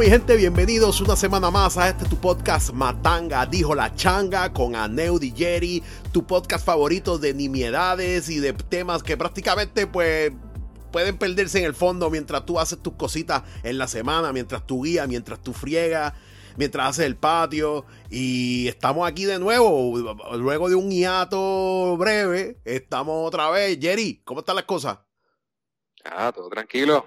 Mi gente, bienvenidos una semana más a este tu podcast Matanga, dijo la changa con Aneu Jerry, tu podcast favorito de nimiedades y de temas que prácticamente pues pueden perderse en el fondo mientras tú haces tus cositas en la semana, mientras tú guías, mientras tú friegas, mientras haces el patio. Y estamos aquí de nuevo, luego de un hiato breve, estamos otra vez. Jerry, ¿cómo están las cosas? Ah, todo tranquilo.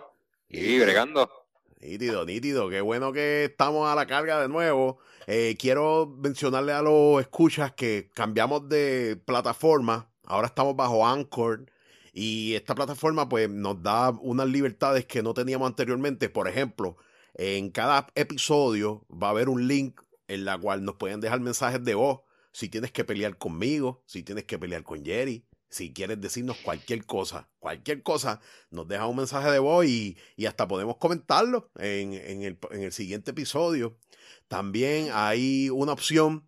Y bregando. Nítido, nítido. Qué bueno que estamos a la carga de nuevo. Eh, quiero mencionarle a los escuchas que cambiamos de plataforma. Ahora estamos bajo Anchor. Y esta plataforma pues nos da unas libertades que no teníamos anteriormente. Por ejemplo, en cada episodio va a haber un link en la cual nos pueden dejar mensajes de voz. Si tienes que pelear conmigo, si tienes que pelear con Jerry, si quieres decirnos cualquier cosa, cualquier cosa, nos deja un mensaje de voz y, hasta podemos comentarlo en, el, siguiente episodio. También hay una opción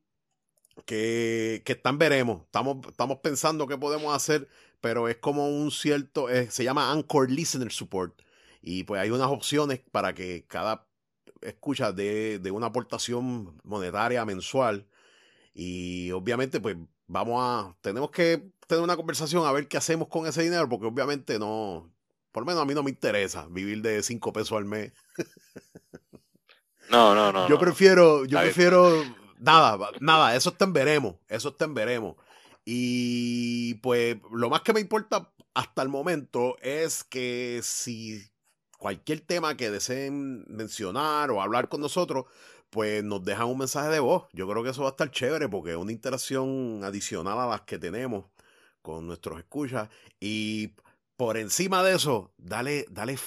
que, que están veremos. Estamos, estamos pensando qué podemos hacer, pero es como un cierto, eh, se llama Anchor Listener Support. Y pues hay unas opciones para que cada escucha de, de una aportación monetaria mensual. Y obviamente, pues vamos a, tenemos que tener una conversación a ver qué hacemos con ese dinero, porque obviamente no, por lo menos a mí no me interesa vivir de 5 pesos al mes. No, no, no. Yo prefiero, yo prefiero, nada, nada, eso está en veremos, eso está en veremos. Y pues lo más que me importa hasta el momento es que si cualquier tema que deseen mencionar o hablar con nosotros, pues nos dejan un mensaje de voz. Yo creo que eso va a estar chévere porque es una interacción adicional a las que tenemos con nuestros escuchas. Y por encima de eso, dale, dale,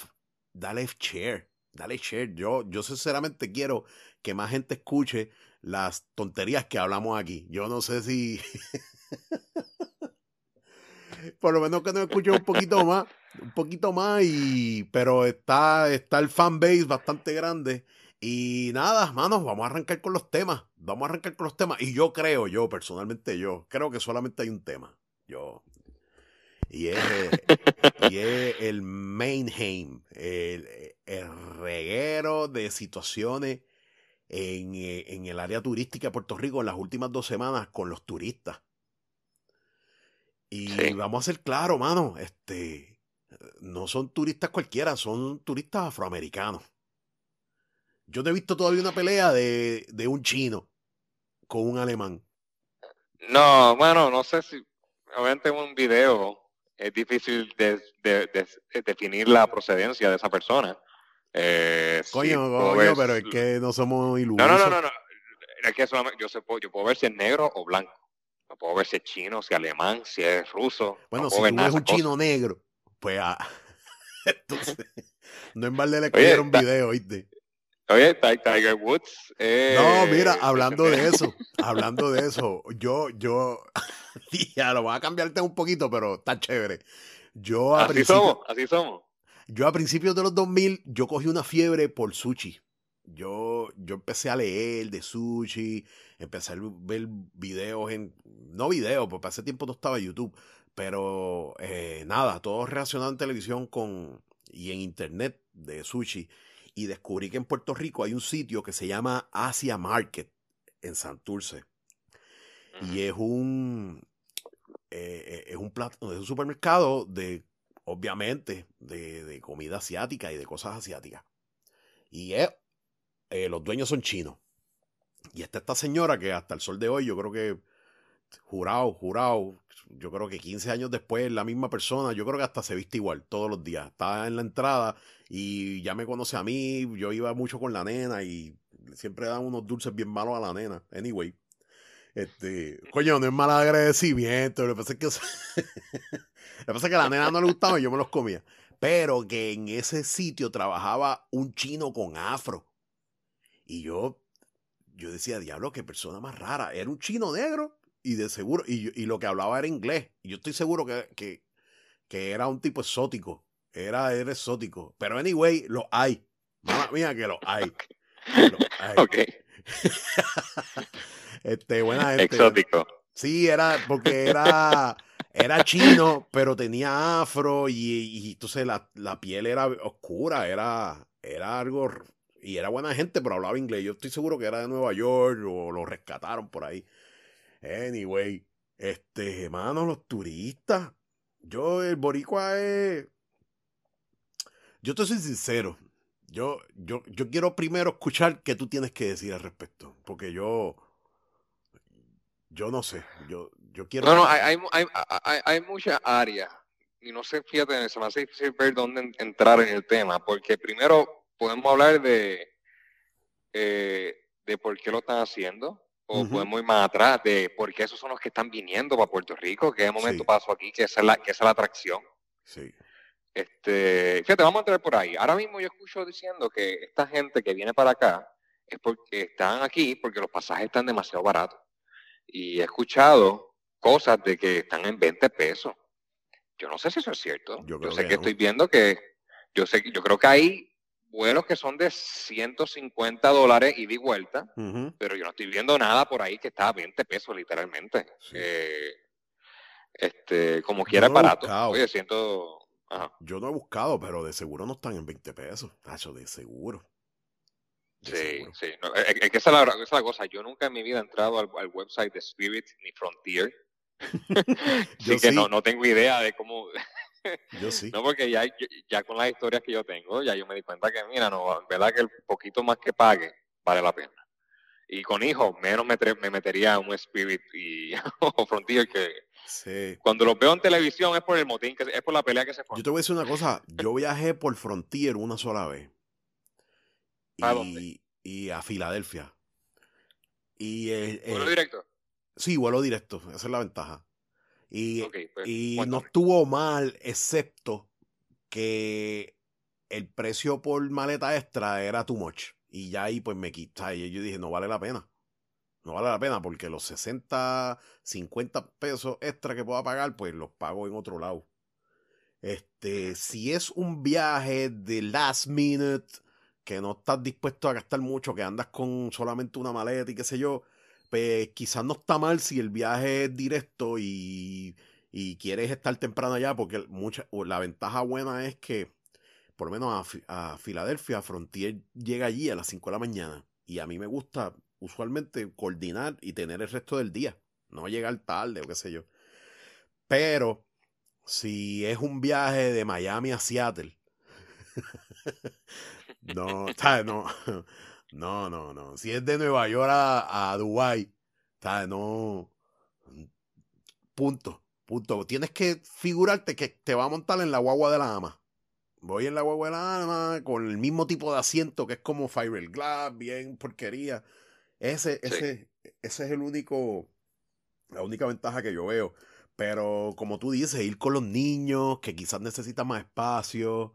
dale share. Dale share. Yo, yo sinceramente quiero que más gente escuche las tonterías que hablamos aquí. Yo no sé si. por lo menos que nos escuchen un poquito más. Un poquito más. Y. Pero está, está el fanbase bastante grande. Y nada, manos, vamos a arrancar con los temas. Vamos a arrancar con los temas. Y yo creo, yo, personalmente yo, creo que solamente hay un tema. Yo. Y es, y es el mainheim, el, el reguero de situaciones en, en, el área turística de Puerto Rico en las últimas dos semanas con los turistas. Y vamos a ser claros, mano, este, no son turistas cualquiera, son turistas afroamericanos. Yo no he visto todavía una pelea de, de un chino con un alemán. No, bueno, no sé si, obviamente en un video es difícil de, definir la procedencia de esa persona. Eh, coño, coño pero es que no somos ilusos. No, no, no, no. Es que yo, sé, yo puedo ver si es negro o blanco. No puedo ver si es chino, si es alemán, si es ruso. Bueno, si tú ves un chino negro, pues ah, entonces, no en balde le cogieron un video, ¿viste? Oye, Tiger Woods. Eh, no, mira, hablando de eso, hablando de eso, yo, yo, ya lo voy a cambiarte un poquito, pero está chévere. Yo así somos, así somos. Yo a principios de los 2000, yo cogí una fiebre por sushi. Yo, yo empecé a leer de sushi, empecé a ver videos en, no videos, porque hace tiempo no estaba YouTube, pero eh, nada, todo relacionado en televisión con, y en internet de sushi y descubrí que en Puerto Rico hay un sitio que se llama Asia Market en Santurce. Y es un, eh, eh, es un plato, es un supermercado de, obviamente, de, comida asiática y de cosas asiáticas. Y es, eh, los dueños son chinos. Y está esta señora que hasta el sol de hoy, yo creo que, jurado, jurado, yo creo que 15 años después, la misma persona, yo creo que hasta se viste igual todos los días. Está en la entrada y ya me conoce a mí, yo iba mucho con la nena y siempre dan unos dulces bien malos a la nena. Anyway. Este, coño, no es mal agradecimiento. Lo que pasa es que, lo que, pasa es que a la nena no le gustaba y yo me los comía. Pero que en ese sitio trabajaba un chino con afro. Y yo, yo decía, diablo, qué persona más rara. Era un chino negro y de seguro, y, y lo que hablaba era inglés. Y yo estoy seguro que, que, que era un tipo exótico. Era, era exótico. Pero anyway, lo hay. Mamá mía que lo hay. Lo hay. Ok. este, buena gente. Exótico. Sí, era porque era, era chino, pero tenía afro y, y entonces la, la, piel era oscura, era, era algo Y era buena gente, pero hablaba inglés. Yo estoy seguro que era de Nueva York o lo rescataron por ahí. Anyway, este, hermano, los turistas. Yo, el boricua es... Yo te soy sincero. Yo, yo, yo quiero primero escuchar qué tú tienes que decir al respecto. Porque yo... Yo no sé. Yo, yo quiero... No, no, hay, hay, hay, hay muchas áreas. Y no sé, fíjate, se me hace difícil ver dónde entrar en el tema. Porque primero podemos hablar de, eh, de por qué lo están haciendo, o podemos ir más atrás de por qué esos son los que están viniendo para Puerto Rico, que de momento pasó aquí, que esa es la, que es la atracción. Sí. Este, fíjate, vamos a entrar por ahí. Ahora mismo yo escucho diciendo que esta gente que viene para acá es porque están aquí porque los pasajes están demasiado baratos. Y he escuchado cosas de que están en 20 pesos. Yo no sé si eso es cierto. Yo, sé que, estoy viendo que yo sé yo creo que hay vuelos que son de 150 dólares y de vuelta, pero yo no estoy viendo nada por ahí que está a 20 pesos literalmente. Eh, este, como quiera barato. Oye, siento... Yo no he buscado, pero de seguro no están en 20 pesos. De seguro. sí, sí. es, que esa es, la, cosa. Yo nunca en mi vida he entrado al, website de Spirit ni Frontier. Así que no, no tengo idea de cómo, yo sí. No, porque ya, ya con las historias que yo tengo, ya yo me di cuenta que, mira, no, verdad que el poquito más que pague vale la pena. Y con hijos, menos me, me metería un Spirit y o Frontier que sí. cuando lo veo en televisión es por el motín, que es por la pelea que se fue. Yo te voy a decir una cosa, yo viajé por Frontier una sola vez. ¿A y, y a Filadelfia. Y ¿Vuelo directo? Sí, vuelo directo, esa es la ventaja. Y, pues, y no estuvo mal, excepto que el precio por maleta extra era too much. Y ya ahí pues me quita. Y yo dije, no vale la pena. No vale la pena porque los 60, 50 pesos extra que pueda pagar, pues los pago en otro lado. Este, si es un viaje de last minute, que no estás dispuesto a gastar mucho, que andas con solamente una maleta y qué sé yo, pues quizás no está mal si el viaje es directo y, quieres estar temprano allá, porque mucha, la ventaja buena es que, por lo menos a, a Filadelfia, Frontier llega allí a las 5 de la mañana. Y a mí me gusta usualmente coordinar y tener el resto del día, no llegar tarde o qué sé yo. Pero si es un viaje de Miami a Seattle, no, no, no, no, no. Si es de Nueva York a, a Dubái, No. Punto. Punto. Tienes que figurarte que te va a montar en la guagua de la ama. Voy en la guagua de la ama con el mismo tipo de asiento que es como fiberglass, bien porquería. Ese, ese, ese es el único, la única ventaja que yo veo. Pero como tú dices, ir con los niños que quizás necesitan más espacio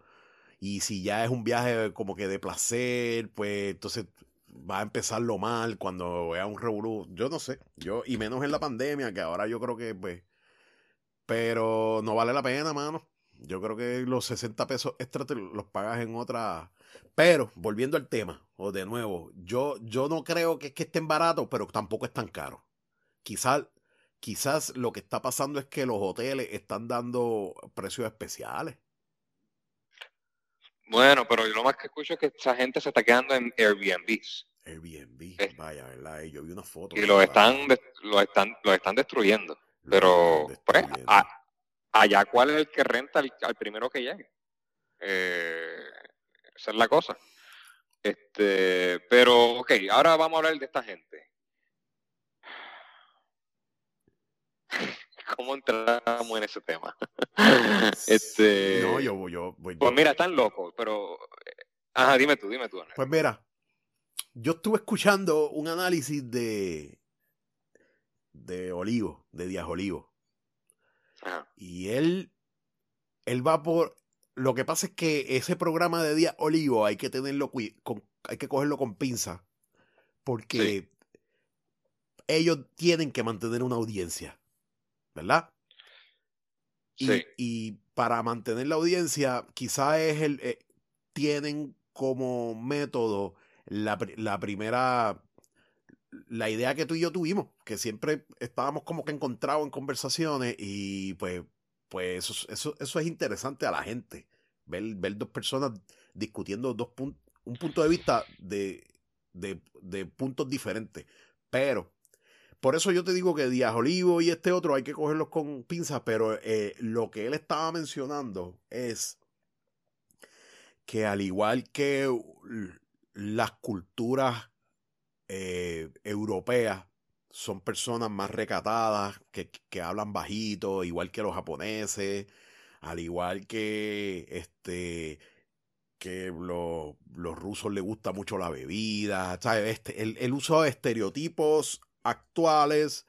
y si ya es un viaje como que de placer, pues entonces va a empezar lo mal cuando vea un revolú. Yo no sé. Yo, y menos en la pandemia, que ahora yo creo que, pues. Pero no vale la pena, mano. Yo creo que los 60 pesos extra te los pagas en otra. Pero, volviendo al tema, o de nuevo, yo, yo no creo que, es que estén baratos, pero tampoco es tan caro. Quizás, quizás lo que está pasando es que los hoteles están dando precios especiales. Bueno, pero lo más que escucho es que esa gente se está quedando en Airbnbs. Airbnb, vaya, ¿verdad? Yo vi una foto. Y los están, los están, los están destruyendo. pero, pues, allá cuál es el que renta al, primero que llegue. Eh, esa es la cosa. Este, pero, ok, ahora vamos a hablar de esta gente. cómo entramos en ese tema. este, no, yo, yo voy. Pues mira, están locos, pero. Eh, ajá, dime tú, dime tú. Pues mira, yo estuve escuchando un análisis de. de Olivo, de Díaz Olivo. Y él. Él va por. Lo que pasa es que ese programa de Díaz Olivo hay que tenerlo. Con, hay que cogerlo con pinza. Porque. Ellos tienen que mantener una audiencia. ¿Verdad? Sí. Y, para mantener la audiencia, quizá es el. Eh, tienen como método la, la, primera. La idea que tú y yo tuvimos, que siempre estábamos como que encontrados en conversaciones y pues, pues eso, eso, eso es interesante a la gente. Ver, ver dos personas discutiendo dos puntos un punto de vista de, de, de puntos diferentes. Pero, por eso yo te digo que Díaz Olivo y este otro hay que cogerlos con pinzas, pero eh, lo que él estaba mencionando es que al igual que las culturas eh, europeas son personas más recatadas, que, que, hablan bajito, igual que los japoneses, al igual que este que los rusos les gusta mucho la bebida, Este, el, el uso de estereotipos actuales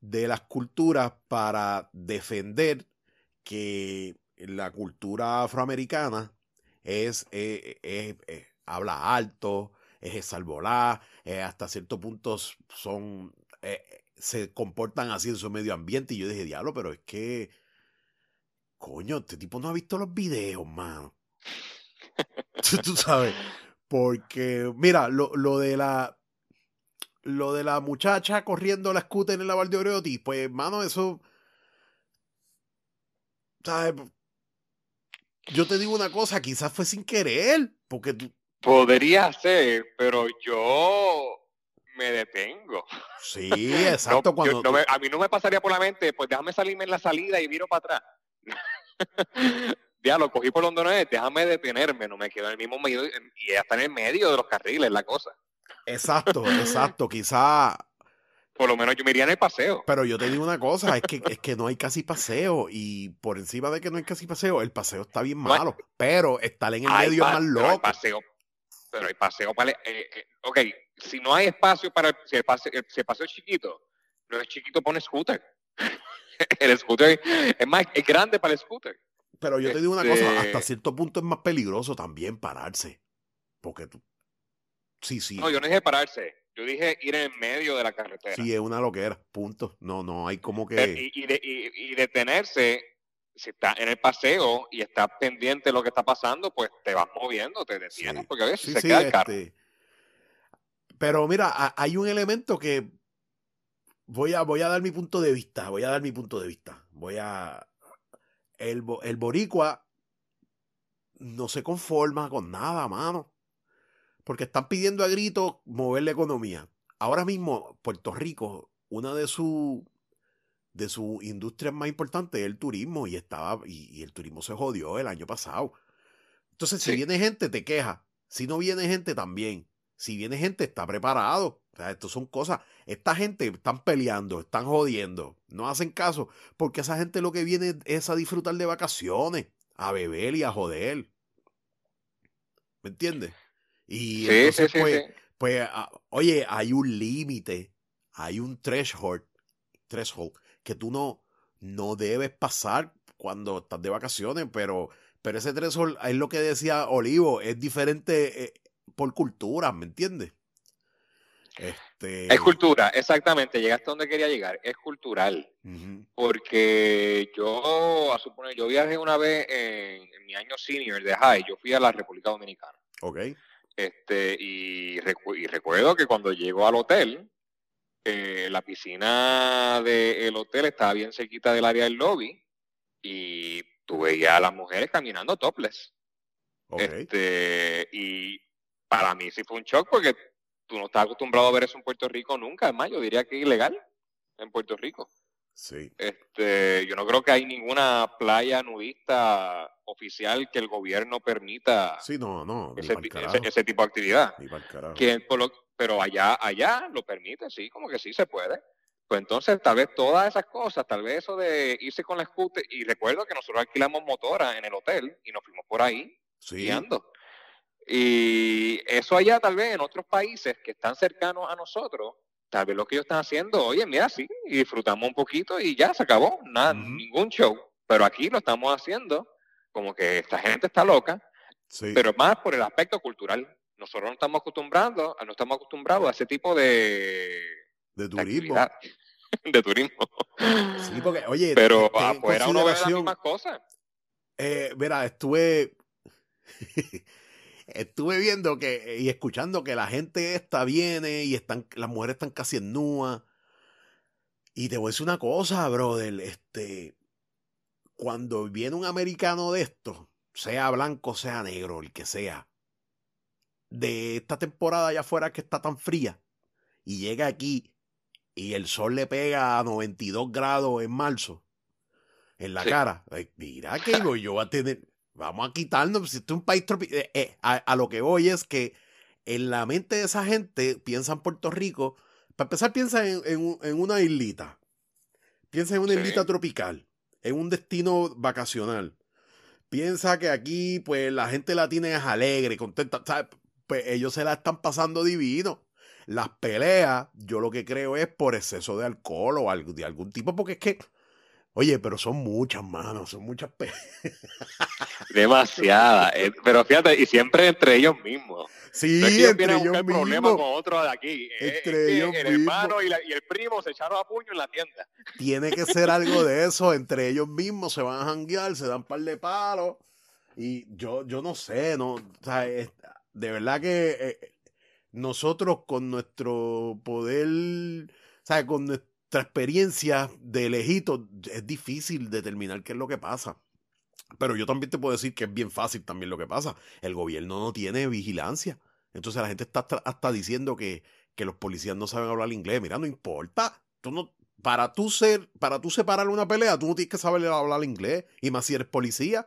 de las culturas para defender que la cultura afroamericana es, eh, eh, habla alto, es salvolá, eh, hasta ciertos puntos son, se comportan así en su medio ambiente. Y yo dije, diablo, pero es que, coño, este tipo no ha visto los videos, mano. Tú sabes, porque, mira, lo, lo de la, lo de la muchacha corriendo la scooter en la Valdeoreotis, pues, mano, eso. ¿Sabes? Yo te digo una cosa, quizás fue sin querer, porque tú. Podría ser, pero yo me detengo. Sí, exacto. cuando a mí no me pasaría por la mente, pues déjame salirme en la salida y miro para atrás. ya lo cogí por donde no es, déjame detenerme, no me quedo en el mismo medio y está en el medio de los carriles, la cosa. Exacto, exacto. Quizá. Por lo menos yo me iría en el paseo. Pero yo te digo una cosa, es que, es que no hay casi paseo. Y por encima de que no hay casi paseo, el paseo está bien malo. pero estar en el medio es más loco. Pero paseo, pero hay paseo para. Eh, eh, ok, si no hay espacio para. Si el, paseo, si el paseo es chiquito, no es chiquito, pone scooter. el scooter es más es grande para el scooter. Pero yo te digo una cosa, hasta este cierto punto es más peligroso también pararse. Porque tú, Sí, sí. No, yo no dije pararse. Yo dije ir en medio de la carretera. Sí, es una loquera, punto. No, no, hay como que... Y, detenerse, si está en el paseo y estás pendiente de lo que está pasando, pues te vas moviendo, te detienes, porque a veces se queda el carro. Este, pero mira, hay un elemento que voy a, voy a dar mi punto de vista, voy a dar mi punto de vista. Voy a... El, el boricua no se conforma con nada, mano porque están pidiendo a gritos mover la economía. Ahora mismo, Puerto Rico, una de sus de su industrias más importantes es el turismo y estaba y, el turismo se jodió el año pasado. Entonces, si viene gente, te queja. Si no viene gente, también. Si viene gente, está preparado. O sea, esto son cosas. Esta gente están peleando, están jodiendo, no hacen caso, porque esa gente lo que viene es a disfrutar de vacaciones, a beber y a joder. ¿Me entiendes? Y entonces, pues, pues ah, oye, hay un límite, hay un threshold, threshold que tú no, no debes pasar cuando estás de vacaciones, pero, pero ese threshold es lo que decía Olivo, es diferente eh, por cultura, ¿me entiendes? Este... Es cultura, exactamente, llegaste donde quería llegar, es cultural. Porque yo, a suponer, yo viajé una vez en, en, mi año senior de high, yo fui a la República Dominicana. Ok. Este, y, recuerdo que cuando llego al hotel, eh, la piscina del hotel estaba bien cerquita del área del lobby y tú veías a las mujeres caminando topless. Este, y para mí sí fue un shock porque tú no estás acostumbrado a ver eso en Puerto Rico nunca. Además, yo diría que es ilegal en Puerto Rico. Sí. Este, yo no creo que hay ninguna playa nudista oficial que el gobierno permita sí, no, no, ese, tipo de actividad. pero allá, allá lo permite, sí, como que sí se puede. Pues entonces, tal vez todas esas cosas, tal vez eso de irse con la scooter, y recuerdo que nosotros alquilamos motora en el hotel y nos fuimos por ahí guiando. Y eso allá, tal vez en otros países que están cercanos a nosotros, tal vez lo que ellos están haciendo, oye, mira, sí, y disfrutamos un poquito y ya se acabó, nada, ningún show. Pero aquí lo estamos haciendo como que esta gente está loca, pero más por el aspecto cultural. Nosotros no estamos acostumbrados, no estamos acostumbrados a ese tipo de, de turismo. De, turismo. Sí, porque, oye, pero afuera uno ve las mismas cosas. Eh, mira, estuve estuve viendo que y escuchando que la gente esta viene y están las mujeres están casi en nua. Y te voy a decir una cosa, brother, este cuando viene un americano de esto, sea blanco, sea negro, el que sea, de esta temporada allá afuera que está tan fría y llega aquí y el sol le pega a 92 grados en marzo en la cara. mira que yo voy a tener, vamos a quitarnos, si esto es un país tropical, eh, eh, a, lo que voy es que en la mente de esa gente piensa en Puerto Rico, para empezar piensa en, una islita, piensa en una islita tropical, en un destino vacacional. Piensa que aquí, pues, la gente la tiene alegre, contenta. Pues ellos se la están pasando divino. Las peleas, yo lo que creo es por exceso de alcohol o algo, de algún tipo, porque es que Oye, pero son muchas manos, son muchas Demasiadas. Eh, pero fíjate, y siempre entre ellos mismos. Sí, entre ellos mismos. problema con otro de aquí. Entre ellos el hermano y, el primo se echaron a puño en la tienda. Tiene que ser algo de eso. Entre ellos mismos se van a janguear, se dan un par de palos. Y yo, yo no sé, no, o sea, de verdad que eh, nosotros con nuestro poder, o sea, con nuestro experiencia de lejito es difícil determinar qué es lo que pasa. Pero yo también te puedo decir que es bien fácil también lo que pasa. El gobierno no tiene vigilancia. Entonces la gente está hasta, diciendo que, que, los policías no saben hablar inglés. Mira, no importa. Tú no, para tú ser, para tú separar una pelea, tú no tienes que saber hablar inglés. Y más si eres policía.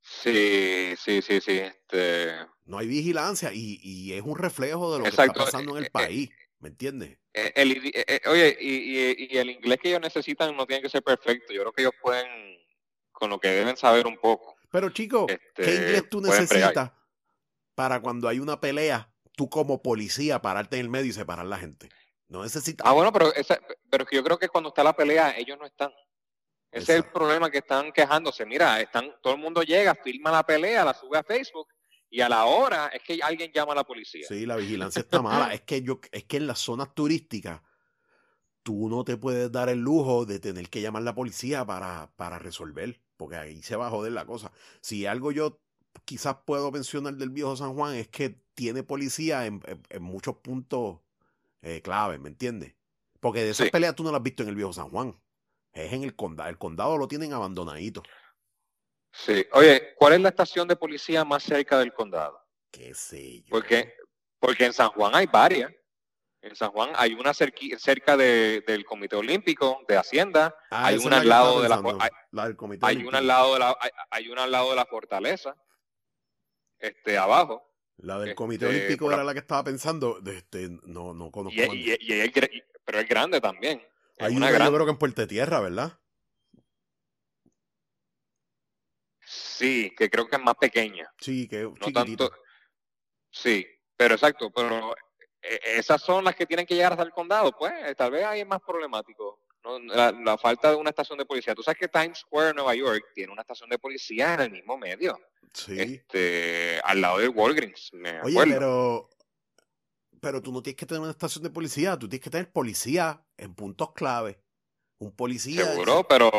Sí, sí, sí, sí. Este... No hay vigilancia y, y es un reflejo de lo que está pasando en el eh, eh, país. ¿Me entiendes? Eh, eh, eh, oye, y, el inglés que ellos necesitan no tiene que ser perfecto. Yo creo que ellos pueden, con lo que deben saber un poco. Pero chico, ¿qué este, inglés tú necesitas para cuando hay una pelea, tú como policía pararte en el medio y separar a la gente? No necesitas. Ah, bueno, pero, pero yo creo que cuando está la pelea, ellos no están. Ese es el problema que están quejándose. Mira, están, todo el mundo llega, filma la pelea, la sube a Facebook y a la hora es que alguien llama a la policía. Sí, la vigilancia está mala. es que yo, es que en las zonas turísticas tú no te puedes dar el lujo de tener que llamar a la policía para, para resolver, porque ahí se va a joder la cosa. Si algo yo quizás puedo mencionar del viejo San Juan es que tiene policía en, muchos puntos eh, clave, ¿me entiendes? Porque de esas peleas tú no las has visto en el viejo San Juan. Es en el condado. El condado lo tienen abandonadito. Sí. Oye, ¿cuál es la estación de policía más cerca del condado? Qué sé yo. Porque, porque en San Juan hay varias. En San Juan hay una cerca del Comité Olímpico de Hacienda, ah, hay una al lado de la, hay, una al lado de la hay, una al lado de la fortaleza. Este abajo. La del Comité este, Olímpico era la que estaba pensando, este no no conozco. pero es grande también. Hay una, grande. yo creo que en Puerto Tierra, ¿verdad? Sí, que creo que es más pequeña. Sí, que no tanto. Sí, pero exacto, pero eh, esas son las que tienen que llegar hasta el condado, pues tal vez ahí es más problemático. La, falta de una estación de policía. Tú sabes que Times Square, Nueva York, tiene una estación de policía en el mismo medio. Sí. Este, al lado de Walgreens. Oye, pero pero tú no tienes que tener una estación de policía, tú tienes que tener policía en puntos clave un policía. Seguro, pero,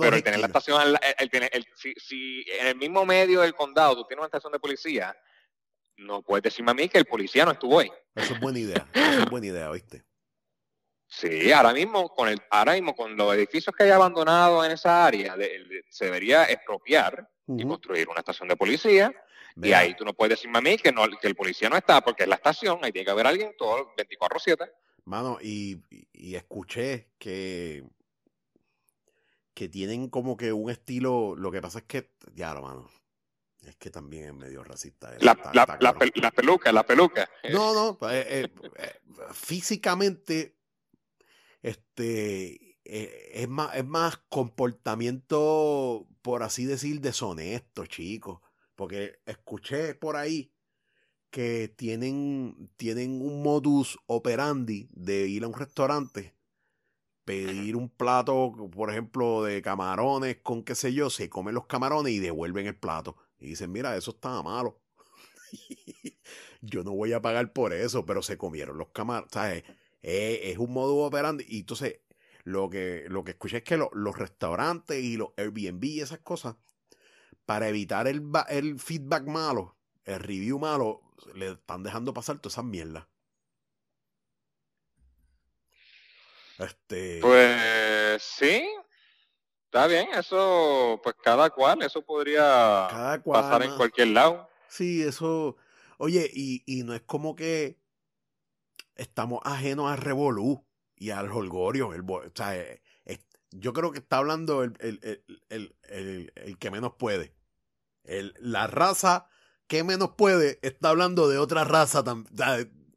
pero tener la estación, el, si, en el mismo medio del condado tú tienes una estación de policía, no puedes decirme a mí que el policía no estuvo ahí. Eso es buena idea, eso es buena idea, ¿viste? Sí, ahora mismo con el, ahora mismo con los edificios que hay abandonados en esa área, se debería expropiar y construir una estación de policía. Y ahí tú no puedes decirme a mí que, no, que el policía no está, porque es la estación, ahí tiene que haber alguien todo 24-7. Mano, y, escuché que, que tienen como que un estilo. Lo que pasa es que, ya, mano, es que también es medio racista. La, peluca, la peluca. No, no, eh, eh, eh, físicamente, este, es, más, es más comportamiento, por así decir, deshonesto, chicos. Porque escuché por ahí que tienen, tienen un modus operandi de ir a un restaurante, pedir un plato, por ejemplo, de camarones con qué sé yo, se comen los camarones y devuelven el plato. Y dicen, mira, eso está malo. yo no voy a pagar por eso, pero se comieron los camarones. Es, un modus operandi. Y entonces, lo que, lo que escuché es que los restaurantes y los Airbnb y esas cosas, para evitar el, el feedback malo, el review malo, le están dejando pasar todas esas mierdas. Este. Pues sí. Está bien, eso, pues cada cual, eso podría pasar en cualquier lado. Sí, eso. Oye, y, y no es como que estamos ajenos al revolú y al holgorio. El, o sea, eh, yo creo que está hablando el, el, el que menos puede. la raza que menos puede está hablando de otra raza.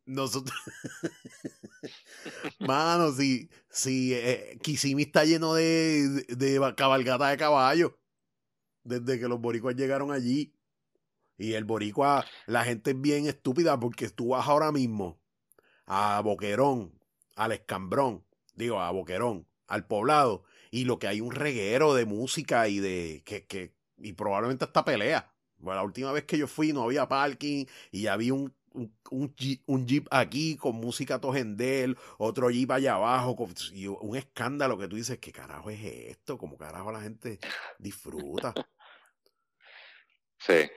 Nosotros. Mano, si, si eh, Kisimi está lleno de, de, cabalgata de caballos. Desde que los boricuas llegaron allí. Y el boricua, la gente es bien estúpida porque tú vas ahora mismo a Boquerón, al Escambrón, digo, a Boquerón, al poblado, y lo que hay un reguero de música y de que, que y probablemente hasta pelea. Bueno, la última vez que yo fui no había parking y había un un, jeep, aquí con música tojendel, otro jeep allá abajo, y un escándalo que tú dices, ¿qué carajo es esto? ¿Cómo carajo la gente disfruta? Sí.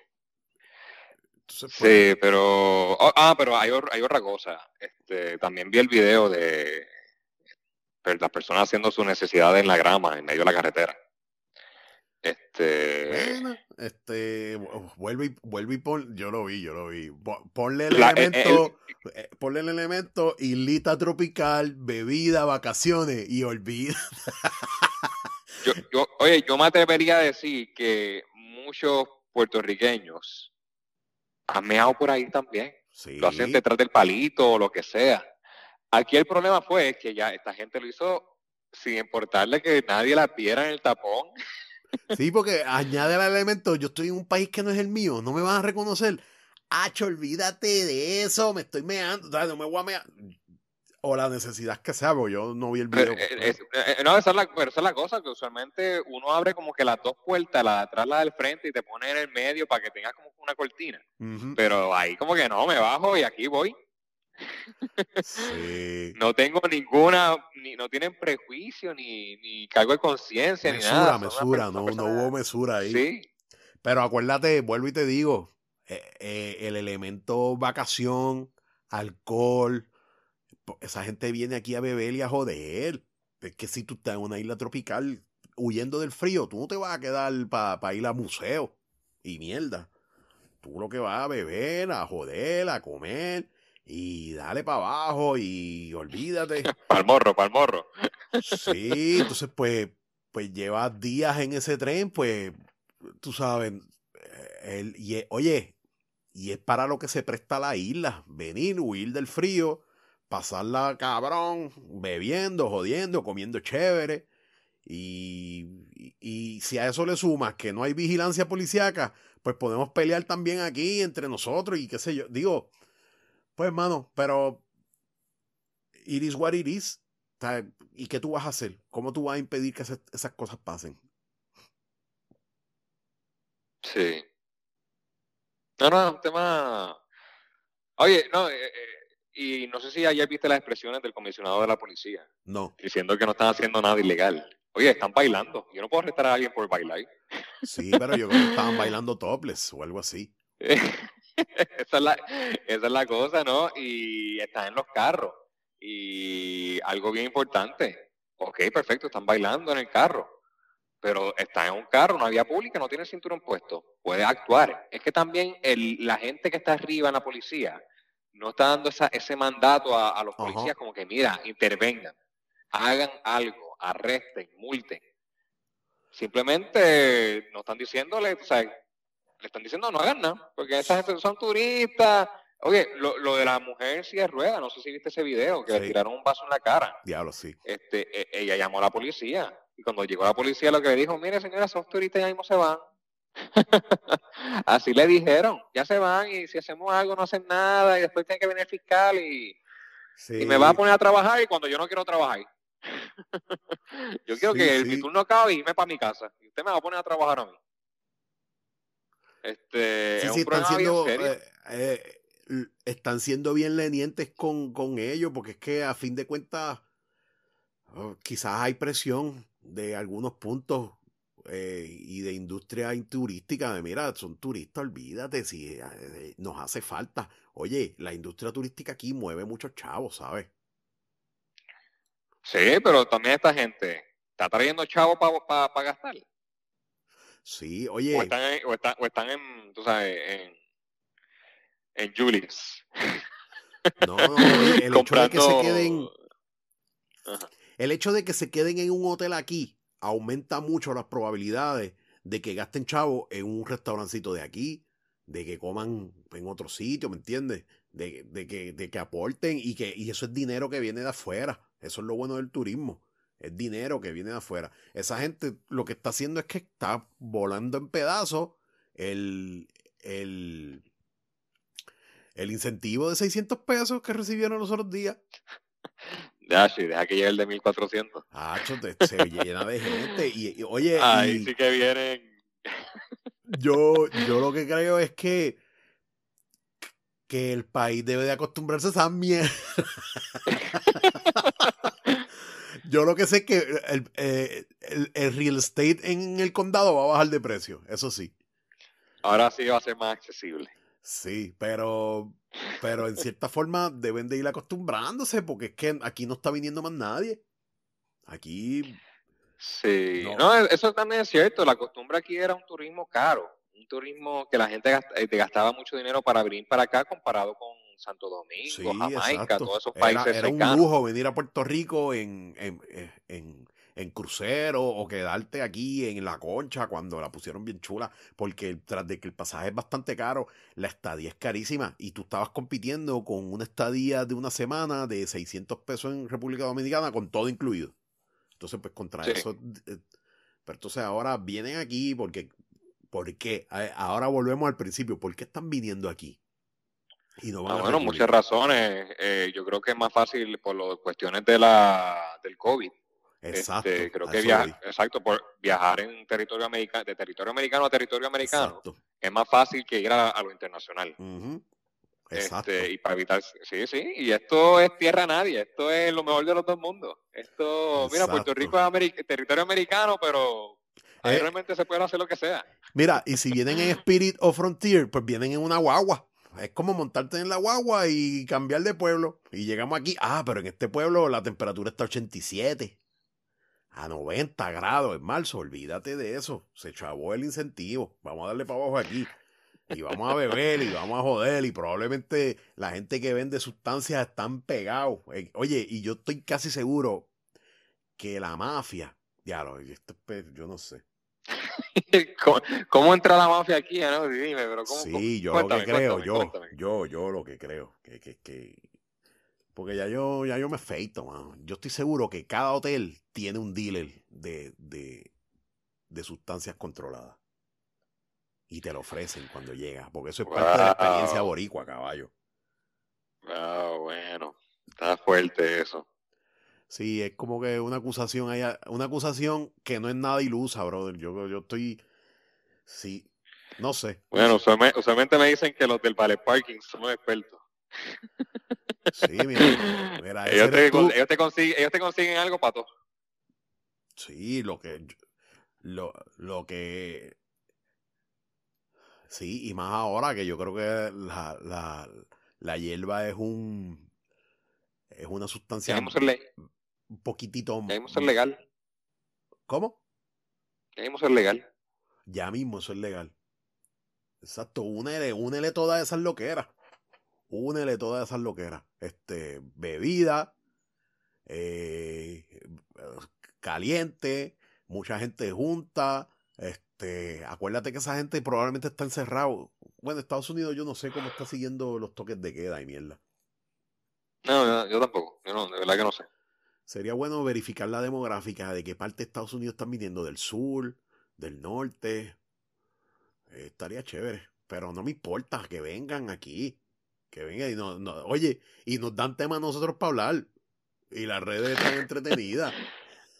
sí, pues pero. Oh, ah, pero hay, hay, otra cosa. Este, también vi el video de las personas haciendo sus necesidades en la grama, en medio de la carretera. Este. este. Vuelve y, vuelve y pon. Yo lo vi, yo lo vi. Ponle el elemento. Eh, ponle el elemento, islita tropical, bebida, vacaciones y olvida. Yo, oye, yo me atrevería a decir que muchos puertorriqueños han meado por ahí también. Lo hacen detrás del palito o lo que sea. Aquí el problema fue que ya esta gente lo hizo sin importarle que nadie la viera en el tapón. Sí, porque añade el elemento, yo estoy en un país que no es el mío, no me van a reconocer. Hacho, olvídate de eso, me estoy meando, no me voy a mear. O la necesidad que sea, porque yo no vi el video. Eh, eh, no, esa es, la, pero esa es la cosa, que usualmente uno abre como que las dos puertas, la de atrás, la del frente, y te pone en el medio para que tengas como una cortina. Pero ahí como que no, me bajo y aquí voy. No tengo ninguna, ni, no tienen prejuicio, ni, ni cargo de conciencia, ni nada. Mesura, no, no hubo mesura ahí. Pero acuérdate, vuelvo y te digo, eh, eh, el elemento vacación, alcohol, esa gente viene aquí a beber y a joder. Es que si tú estás en una isla tropical huyendo del frío, tú no te vas a quedar para ir a museo y mierda. Tú lo que vas a beber, a joder, a comer y dale para abajo y olvídate. Pa'l morro, pa'l morro. Sí, entonces pues, pues llevas días en ese tren, pues tú sabes, eh, el, y, oye, y es para lo que se presta la isla, venir, huir del frío, pasarla cabrón, bebiendo, jodiendo, comiendo chévere. Y, y, y, si a eso le sumas que no hay vigilancia policíaca, pues podemos pelear también aquí entre nosotros y qué sé yo. Digo, pues, hermano, pero it is what it is. ¿Y qué tú vas a hacer? ¿Cómo tú vas a impedir que esas cosas pasen? Sí. No, no, un tema. Oye, no, eh, eh, y no sé si ayer viste las expresiones del comisionado de la policía. No. Diciendo que no están haciendo nada ilegal. Oye, están bailando. Yo no puedo arrestar a alguien por bailar. Sí, pero yo creo que estaban bailando topless o algo así. esa, es la, esa es la cosa, ¿no? Y están en los carros. Y algo bien importante. Ok, perfecto, están bailando en el carro. Pero está en un carro, una vía pública, no tiene cinturón puesto. Puede actuar. Es que también el, la gente que está arriba en la policía no está dando esa, ese mandato a, los policías como que, mira, intervengan, hagan algo, arresten, multen. Simplemente no están diciéndole, o sea, le están diciendo no hagan nada, porque esas gente son turistas. Oye, lo, lo de la mujer sí es rueda, no sé si viste ese video, que le tiraron un vaso en la cara. Diablo, sí. Este, e, ella llamó a la policía, y cuando llegó la policía lo que le dijo, mire señora, son turistas ya mismo se van. Así le dijeron, ya se van y si hacemos algo no hacen nada y después tiene que venir el fiscal y, y me va a poner a trabajar y cuando yo no quiero trabajar. yo quiero que el, mi turno acabe y irme para mi casa y usted me va a poner a trabajar a mí. Este, sí, están siendo, eh, eh, están siendo bien lenientes con, con ellos, porque es que a fin de cuentas oh, quizás hay presión de algunos puntos eh, y de industria turística, de mira, son turistas, olvídate, si nos hace falta. Oye, la industria turística aquí mueve muchos chavos, ¿sabes? Sí, pero también esta gente está trayendo chavo para gastar. Sí, oye. O están, en, o están, o están en, tú sabes, en, en Julius. No, no, el hecho de que se queden. El hecho de que se queden en un hotel aquí aumenta mucho las probabilidades de que gasten chavo en un restaurancito de aquí, de que coman en otro sitio, ¿me entiendes? De, de, que, de que aporten y que y eso es dinero que viene de afuera. Eso es lo bueno del turismo. Es dinero que viene de afuera. Esa gente lo que está haciendo es que está volando en pedazos el, el, el incentivo de 600 pesos que recibieron los otros días. Ya, sí, deja que llegue el de 1400. Ah, se llena de gente. Y, oye. Ahí sí que vienen. Yo, yo lo que creo es que. Que el país debe de acostumbrarse a esa mierda. yo lo que sé es que el, eh, el, el real estate en el condado va a bajar de precio, eso sí. Ahora sí va a ser más accesible. Sí, pero, pero en cierta forma deben de ir acostumbrándose porque es que aquí no está viniendo más nadie. Aquí... Sí, no. eso también es cierto. La costumbre aquí era un turismo caro, un turismo que la gente eh, gastaba mucho dinero para venir para acá comparado con Santo Domingo, Jamaica, todos esos países. Era, era un lujo venir a Puerto Rico en, en, en en crucero o quedarte aquí en la concha cuando la pusieron bien chula, porque tras de que el pasaje es bastante caro, la estadía es carísima y tú estabas compitiendo con una estadía de una semana de 600 pesos en República Dominicana con todo incluido. Entonces, pues contra eso, eh, pero entonces ahora vienen aquí porque, ¿por qué? Ahora volvemos al principio, ¿por qué están viniendo aquí? Y no ah, bueno, muchas razones. Eh, yo creo que es más fácil por las cuestiones de la, del COVID. Exacto. Este, creo que exacto, por viajar en territorio americano, de territorio americano a territorio americano, es más fácil que ir a, lo internacional. Este, y para evitar, sí, sí, y esto es tierra a nadie, esto es lo mejor de los dos mundos. Esto, mira, Puerto Rico es territorio americano, pero ahí eh, realmente se puede hacer lo que sea. Mira, y si vienen en Spirit o Frontier, pues vienen en una guagua. Es como montarte en la guagua y cambiar de pueblo. Y llegamos aquí, ah, pero en este pueblo la temperatura está 87 a 90 grados en marzo, olvídate de eso. Se chavó el incentivo. Vamos a darle para abajo aquí. Y vamos a beber y vamos a joder. Y probablemente la gente que vende sustancias están pegados. Eh, oye, y yo estoy casi seguro que la mafia, ya lo, esto, yo no sé. ¿Cómo, entra la mafia aquí? ¿no? Dime, pero ¿cómo, sí, yo lo que creo, yo, yo, yo lo que creo, que, que, que porque ya yo, ya yo me feito, mano. Yo estoy seguro que cada hotel tiene un dealer de, de, de sustancias controladas. Y te lo ofrecen cuando llega. Porque eso es parte de la experiencia boricua, caballo. Ah, bueno. Está fuerte eso. Sí, es como que una acusación hay, una acusación que no es nada ilusa, brother. Yo, yo estoy. Sí, no sé. Bueno, usualmente, me dicen que los del Ballet Parking son expertos. Sí, mira, ellos, te, consiguen, algo para todo. Sí, lo que lo, lo que sí, y más ahora que yo creo que la, la, la hierba es un es una sustancia un poquitito debemos ser legal. ¿Cómo? Debemos ser legal. Ya mismo eso es legal. Exacto, únele, únele todas esas loqueras únele todas esas loqueras. Este, bebida, eh, caliente, mucha gente junta. Este, acuérdate que esa gente probablemente está encerrado. Bueno, Estados Unidos yo no sé cómo está siguiendo los toques de queda y mierda. No, yo tampoco. Yo no, de verdad que no sé. Sería bueno verificar la demográfica de qué parte de Estados Unidos están viniendo, del sur, del norte. Eh, estaría chévere. Pero no me importa que vengan aquí. Que venga y no, no, oye, y nos dan temas nosotros para hablar. Y las redes están entretenidas.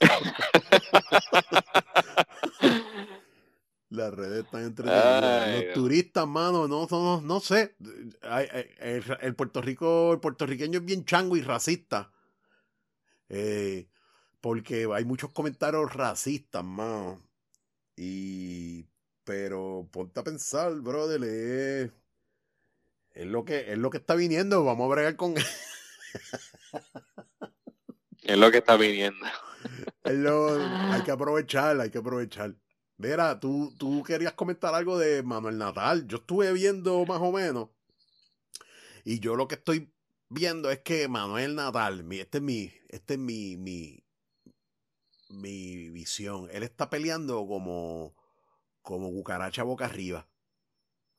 las redes están entretenidas. Los turistas, mano, no, no, no sé. El, Puerto Rico, el puertorriqueño es bien chango y racista. Eh, porque hay muchos comentarios racistas, mano. Y. Pero ponte a pensar, brother, es es lo que, es lo que está viniendo, vamos a bregar con es lo que está viniendo. hay que aprovechar, hay que aprovechar. Mira, tú, tú querías comentar algo de Manuel Natal. Yo estuve viendo más o menos. Y yo lo que estoy viendo es que Manuel Natal, este es mi, este es mi, mi, mi visión. Él está peleando como, como cucaracha boca arriba.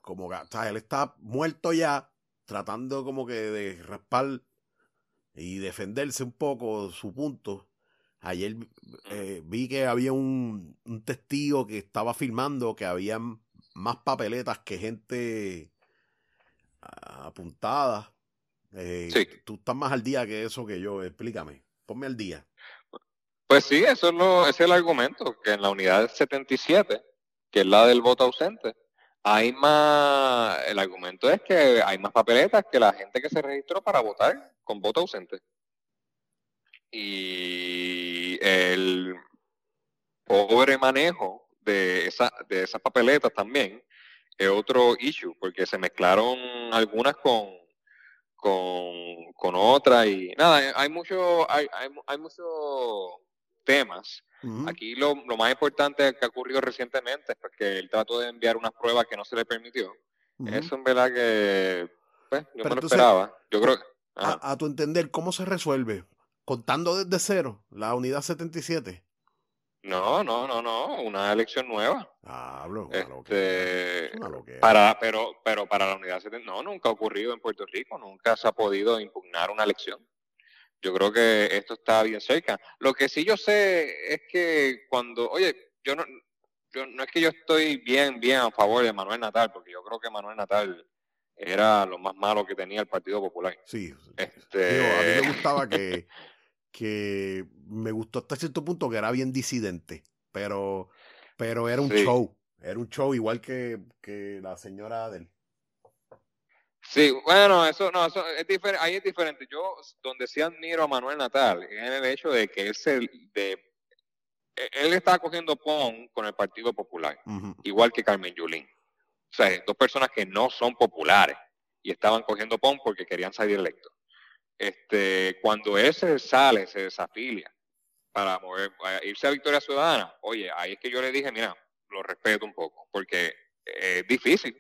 Como, o él está muerto ya, tratando como que de raspar y defenderse un poco su punto. Ayer eh, vi que había un, un, testigo que estaba filmando que había más papeletas que gente apuntada. Eh, sí. Tú estás más al día que eso que yo. Explícame. Ponme al día. Pues sí, eso es, lo, ese es el argumento, que en la unidad 77, que es la del voto ausente, hay más, el argumento es que hay más papeletas que la gente que se registró para votar con voto ausente. Y el pobre manejo de, esa, de esas papeletas también es otro issue, porque se mezclaron algunas con, con, con otras y nada, hay mucho, hay, hay, hay muchos temas. Aquí lo, lo, más importante que ha ocurrido recientemente es que él trató de enviar unas pruebas que no se le permitió. Eso en verdad que pues, yo me lo esperaba. Yo creo a, a, tu entender, ¿cómo se resuelve? contando desde cero, la unidad 77. No, no, no, no, una elección nueva. Ah, hablo, este, para, pero, pero para la unidad 77, no, nunca ha ocurrido en Puerto Rico, nunca se ha podido impugnar una elección. Yo creo que esto está bien cerca. Lo que sí yo sé es que cuando, oye, yo no, yo no es que yo estoy bien, bien a favor de Manuel Natal, porque yo creo que Manuel Natal era lo más malo que tenía el Partido Popular. Sí. Este... a mí me gustaba que, que me gustó hasta cierto punto que era bien disidente, pero, pero era un show. Era un show igual que, que la señora Adel. Sí, bueno, eso no, eso es diferente, ahí es diferente. Yo donde sí admiro a Manuel Natal es en el hecho de que él se, de, e, él está cogiendo PON con el Partido Popular, igual que Carmen Yulín. O sea, dos personas que no son populares y estaban cogiendo PON porque querían salir electos. Este, cuando él se sale, se desafilia para mover, irse a Victoria Ciudadana, oye, ahí es que yo le dije, mira, lo respeto un poco, porque es difícil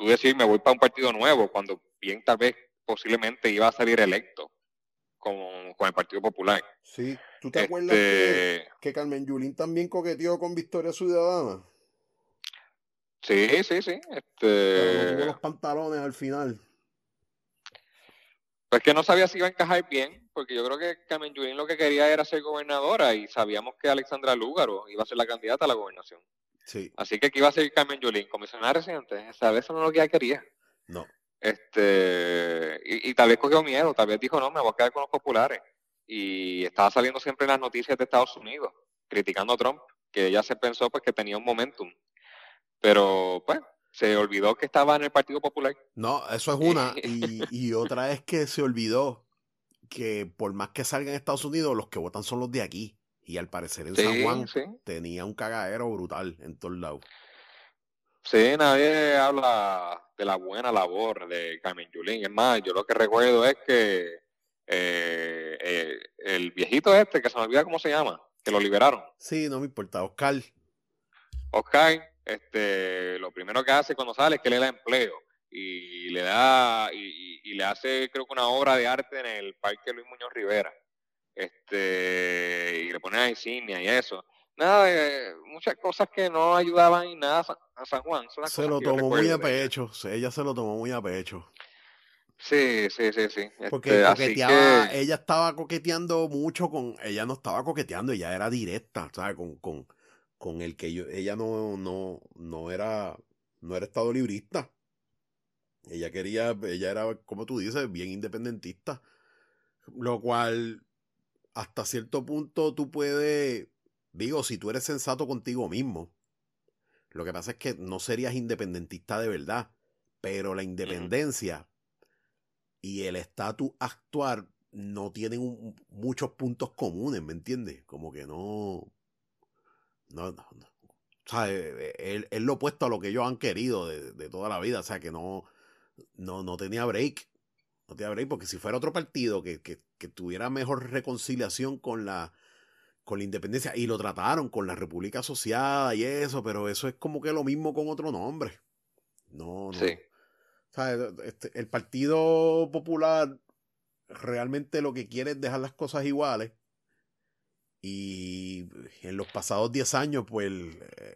tú decir me voy para un partido nuevo cuando bien tal vez posiblemente iba a salir electo con, con el Partido Popular. Sí, ¿tú te acuerdas que, este que, Carmen Yulín también coqueteó con Victoria Ciudadana? Sí, sí, sí. Este... tuvo los pantalones al final. Pues que no sabía si iba a encajar bien, porque yo creo que Carmen Yulín lo que quería era ser gobernadora y sabíamos que Alexandra Lúgaro iba a ser la candidata a la gobernación. Sí. Así que aquí iba a ser Carmen Yulín, comisionada residente. Esa vez eso no es lo que ella quería. No. Este, y, tal vez cogió miedo, tal vez dijo, no, me voy a quedar con los populares. Y estaba saliendo siempre en las noticias de Estados Unidos, criticando a Trump, que ella se pensó pues que tenía un momentum. Pero, pues, se olvidó que estaba en el Partido Popular. No, eso es una. y, otra es que se olvidó que por más que salga en Estados Unidos, los que votan son los de aquí. Y al parecer en San Juan tenía un cagadero brutal en todos lados. Sí, nadie habla de la buena labor de Carmen Yulín. Es más, yo lo que recuerdo es que eh, eh, el viejito este, que se me olvida cómo se llama, que lo liberaron. Sí, no me importa, Oscar. Oscar este, lo primero que hace cuando sale es que le da empleo y le da y, le hace creo que una obra de arte en el Parque Luis Muñoz Rivera este y le pone la insignia y eso nada muchas cosas que no ayudaban y nada a San Juan se lo tomó muy a pecho ella se lo tomó muy a pecho Sí, sí, sí, sí. Porque este, ella estaba coqueteando mucho con, ella no estaba coqueteando, ella era directa, ¿sabes? Con, con, con el que yo, ella no, no, no era, no era estado librista. Ella quería, ella era, como tú dices, bien independentista. Lo cual, hasta cierto punto, tú puedes, digo, si tú eres sensato contigo mismo. Lo que pasa es que no serías independentista de verdad. Pero la independencia y el estatus actuar no tienen muchos puntos comunes, ¿me entiendes? Como que no no, no, no. O sea, eh, él, él, lo opuesto a lo que ellos han querido de, de, toda la vida. O sea, que no, no, no tenía break. No tenía break, porque si fuera otro partido que, que, que tuviera mejor reconciliación con la con la independencia y lo trataron con la República Asociada y eso, pero eso es como que lo mismo con otro nombre. No, no. Sí. O sea, este, el Partido Popular realmente lo que quiere es dejar las cosas iguales. Y en los pasados 10 años, pues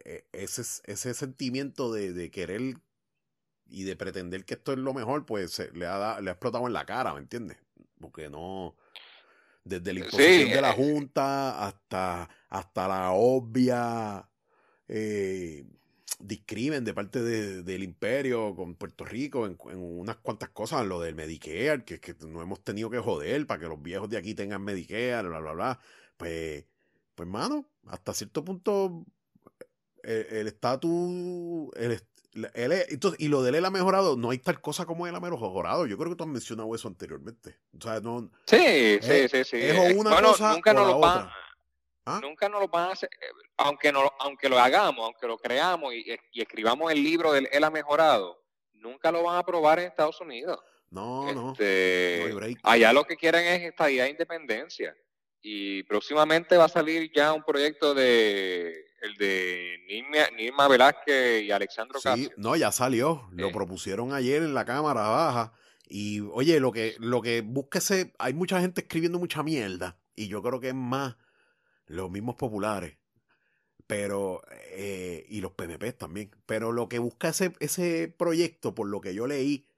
eh, ese, ese sentimiento de, de querer y de pretender que esto es lo mejor, pues se, le, ha, le ha explotado en la cara, ¿me entiendes? Porque no, desde la imposición de la eh, Junta hasta, hasta la obvia eh, discrimen de parte del imperio con Puerto Rico en, unas cuantas cosas, lo del Medicare, que, que no hemos tenido que joder para que los viejos de aquí tengan Medicare, bla, bla, bla. Pues, pues, mano, hasta cierto punto eh, el estatus, el, y lo de él ha mejorado, no hay tal cosa como él ha mejorado. Yo creo que tú has mencionado eso anteriormente. O sea, no, sí, sí, sí, sí. Es una cosa nunca nos lo van, ¿Ah? Nunca nos lo van a hacer, eh, aunque, no, aunque lo hagamos, aunque lo creamos y, escribamos el libro de él ha mejorado, nunca lo van a aprobar en Estados Unidos. No, no. Este, allá lo que quieren es estadía de independencia. Y próximamente va a salir ya un proyecto de el de Nirma, Velázquez y Alexandro sí, No, ya salió. Lo eh. propusieron ayer en la Cámara Baja. Y oye, lo que, lo que búsquese, hay mucha gente escribiendo mucha mierda. Y yo creo que es más los mismos populares. Pero, eh, y los PNP también. Pero lo que busca ese, ese proyecto, por lo que yo leí,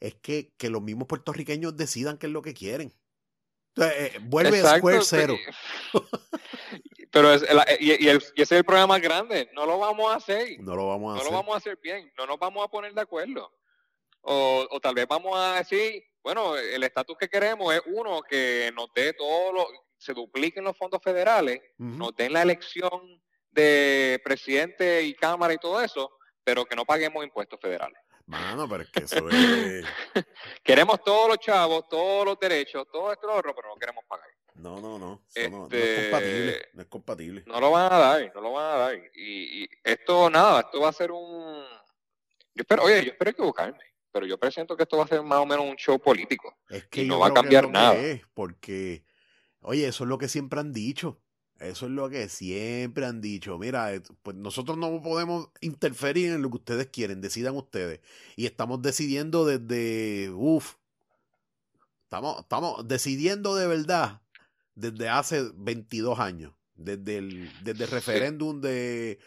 es que, que los mismos puertorriqueños decidan qué es lo que quieren. Eh, vuelve a Square Zero. Pero es, y, ese es el problema más grande. No lo vamos a hacer. No lo vamos a hacer. No lo vamos a hacer bien. No nos vamos a poner de acuerdo. O, o tal vez vamos a decir, bueno, el estatus que queremos es uno que nos dé todo lo, se dupliquen los fondos federales, nos den la elección de presidente y cámara y todo eso, pero que no paguemos impuestos federales. Mano, pero es que eso es... queremos todos los chavos, todos los derechos, todo esto lo otro, pero no queremos pagar. No, no, no. No, es este, compatible. No es compatible. No lo van a dar, no lo van a dar. Y, esto, nada, esto va a ser un. Yo espero, oye, yo espero equivocarme, pero yo presiento que esto va a ser más o menos un show político. Es que no va a cambiar nada. porque, oye, eso es lo que siempre han dicho. Eso es lo que siempre han dicho. Mira, pues nosotros no podemos interferir en lo que ustedes quieren, decidan ustedes. Y estamos decidiendo desde, uff, estamos, estamos decidiendo de verdad desde hace 22 años, desde el, desde referéndum de,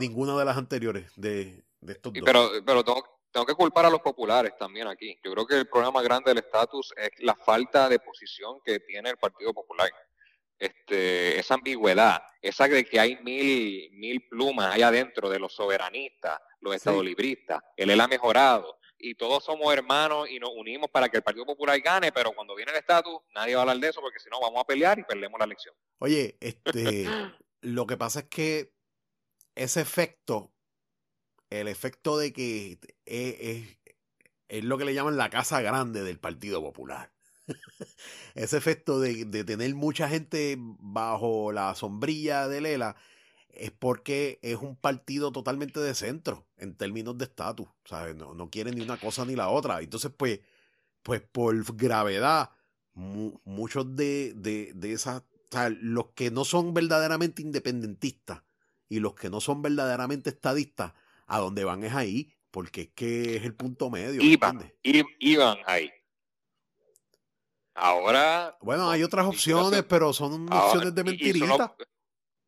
ninguna de las anteriores, de, estos dos. Pero, pero tengo, tengo, que culpar a los populares también aquí. Yo creo que el problema grande del estatus es la falta de posición que tiene el Partido Popular. Este, esa ambigüedad, esa de que hay mil, mil plumas ahí adentro de los soberanistas, los estadolibristas, él, él ha mejorado, y todos somos hermanos y nos unimos para que el Partido Popular gane, pero cuando viene el estatus, nadie va a hablar de eso porque si no vamos a pelear y perdemos la elección. Oye, este, lo que pasa es que ese efecto, el efecto de que es, es, lo que le llaman la casa grande del Partido Popular. ese efecto de, de tener mucha gente bajo la sombrilla de Lela es porque es un partido totalmente de centro en términos de estatus, ¿sabes? No, no quieren ni una cosa ni la otra. Entonces, pues, pues por gravedad, muchos de, de, de esas, o sea, los que no son verdaderamente independentistas y los que no son verdaderamente estadistas, a dónde van es ahí, porque es que es el punto medio. Iban, iban ahí. Ahora. Bueno, hay otras opciones, pero son opciones de mentirita.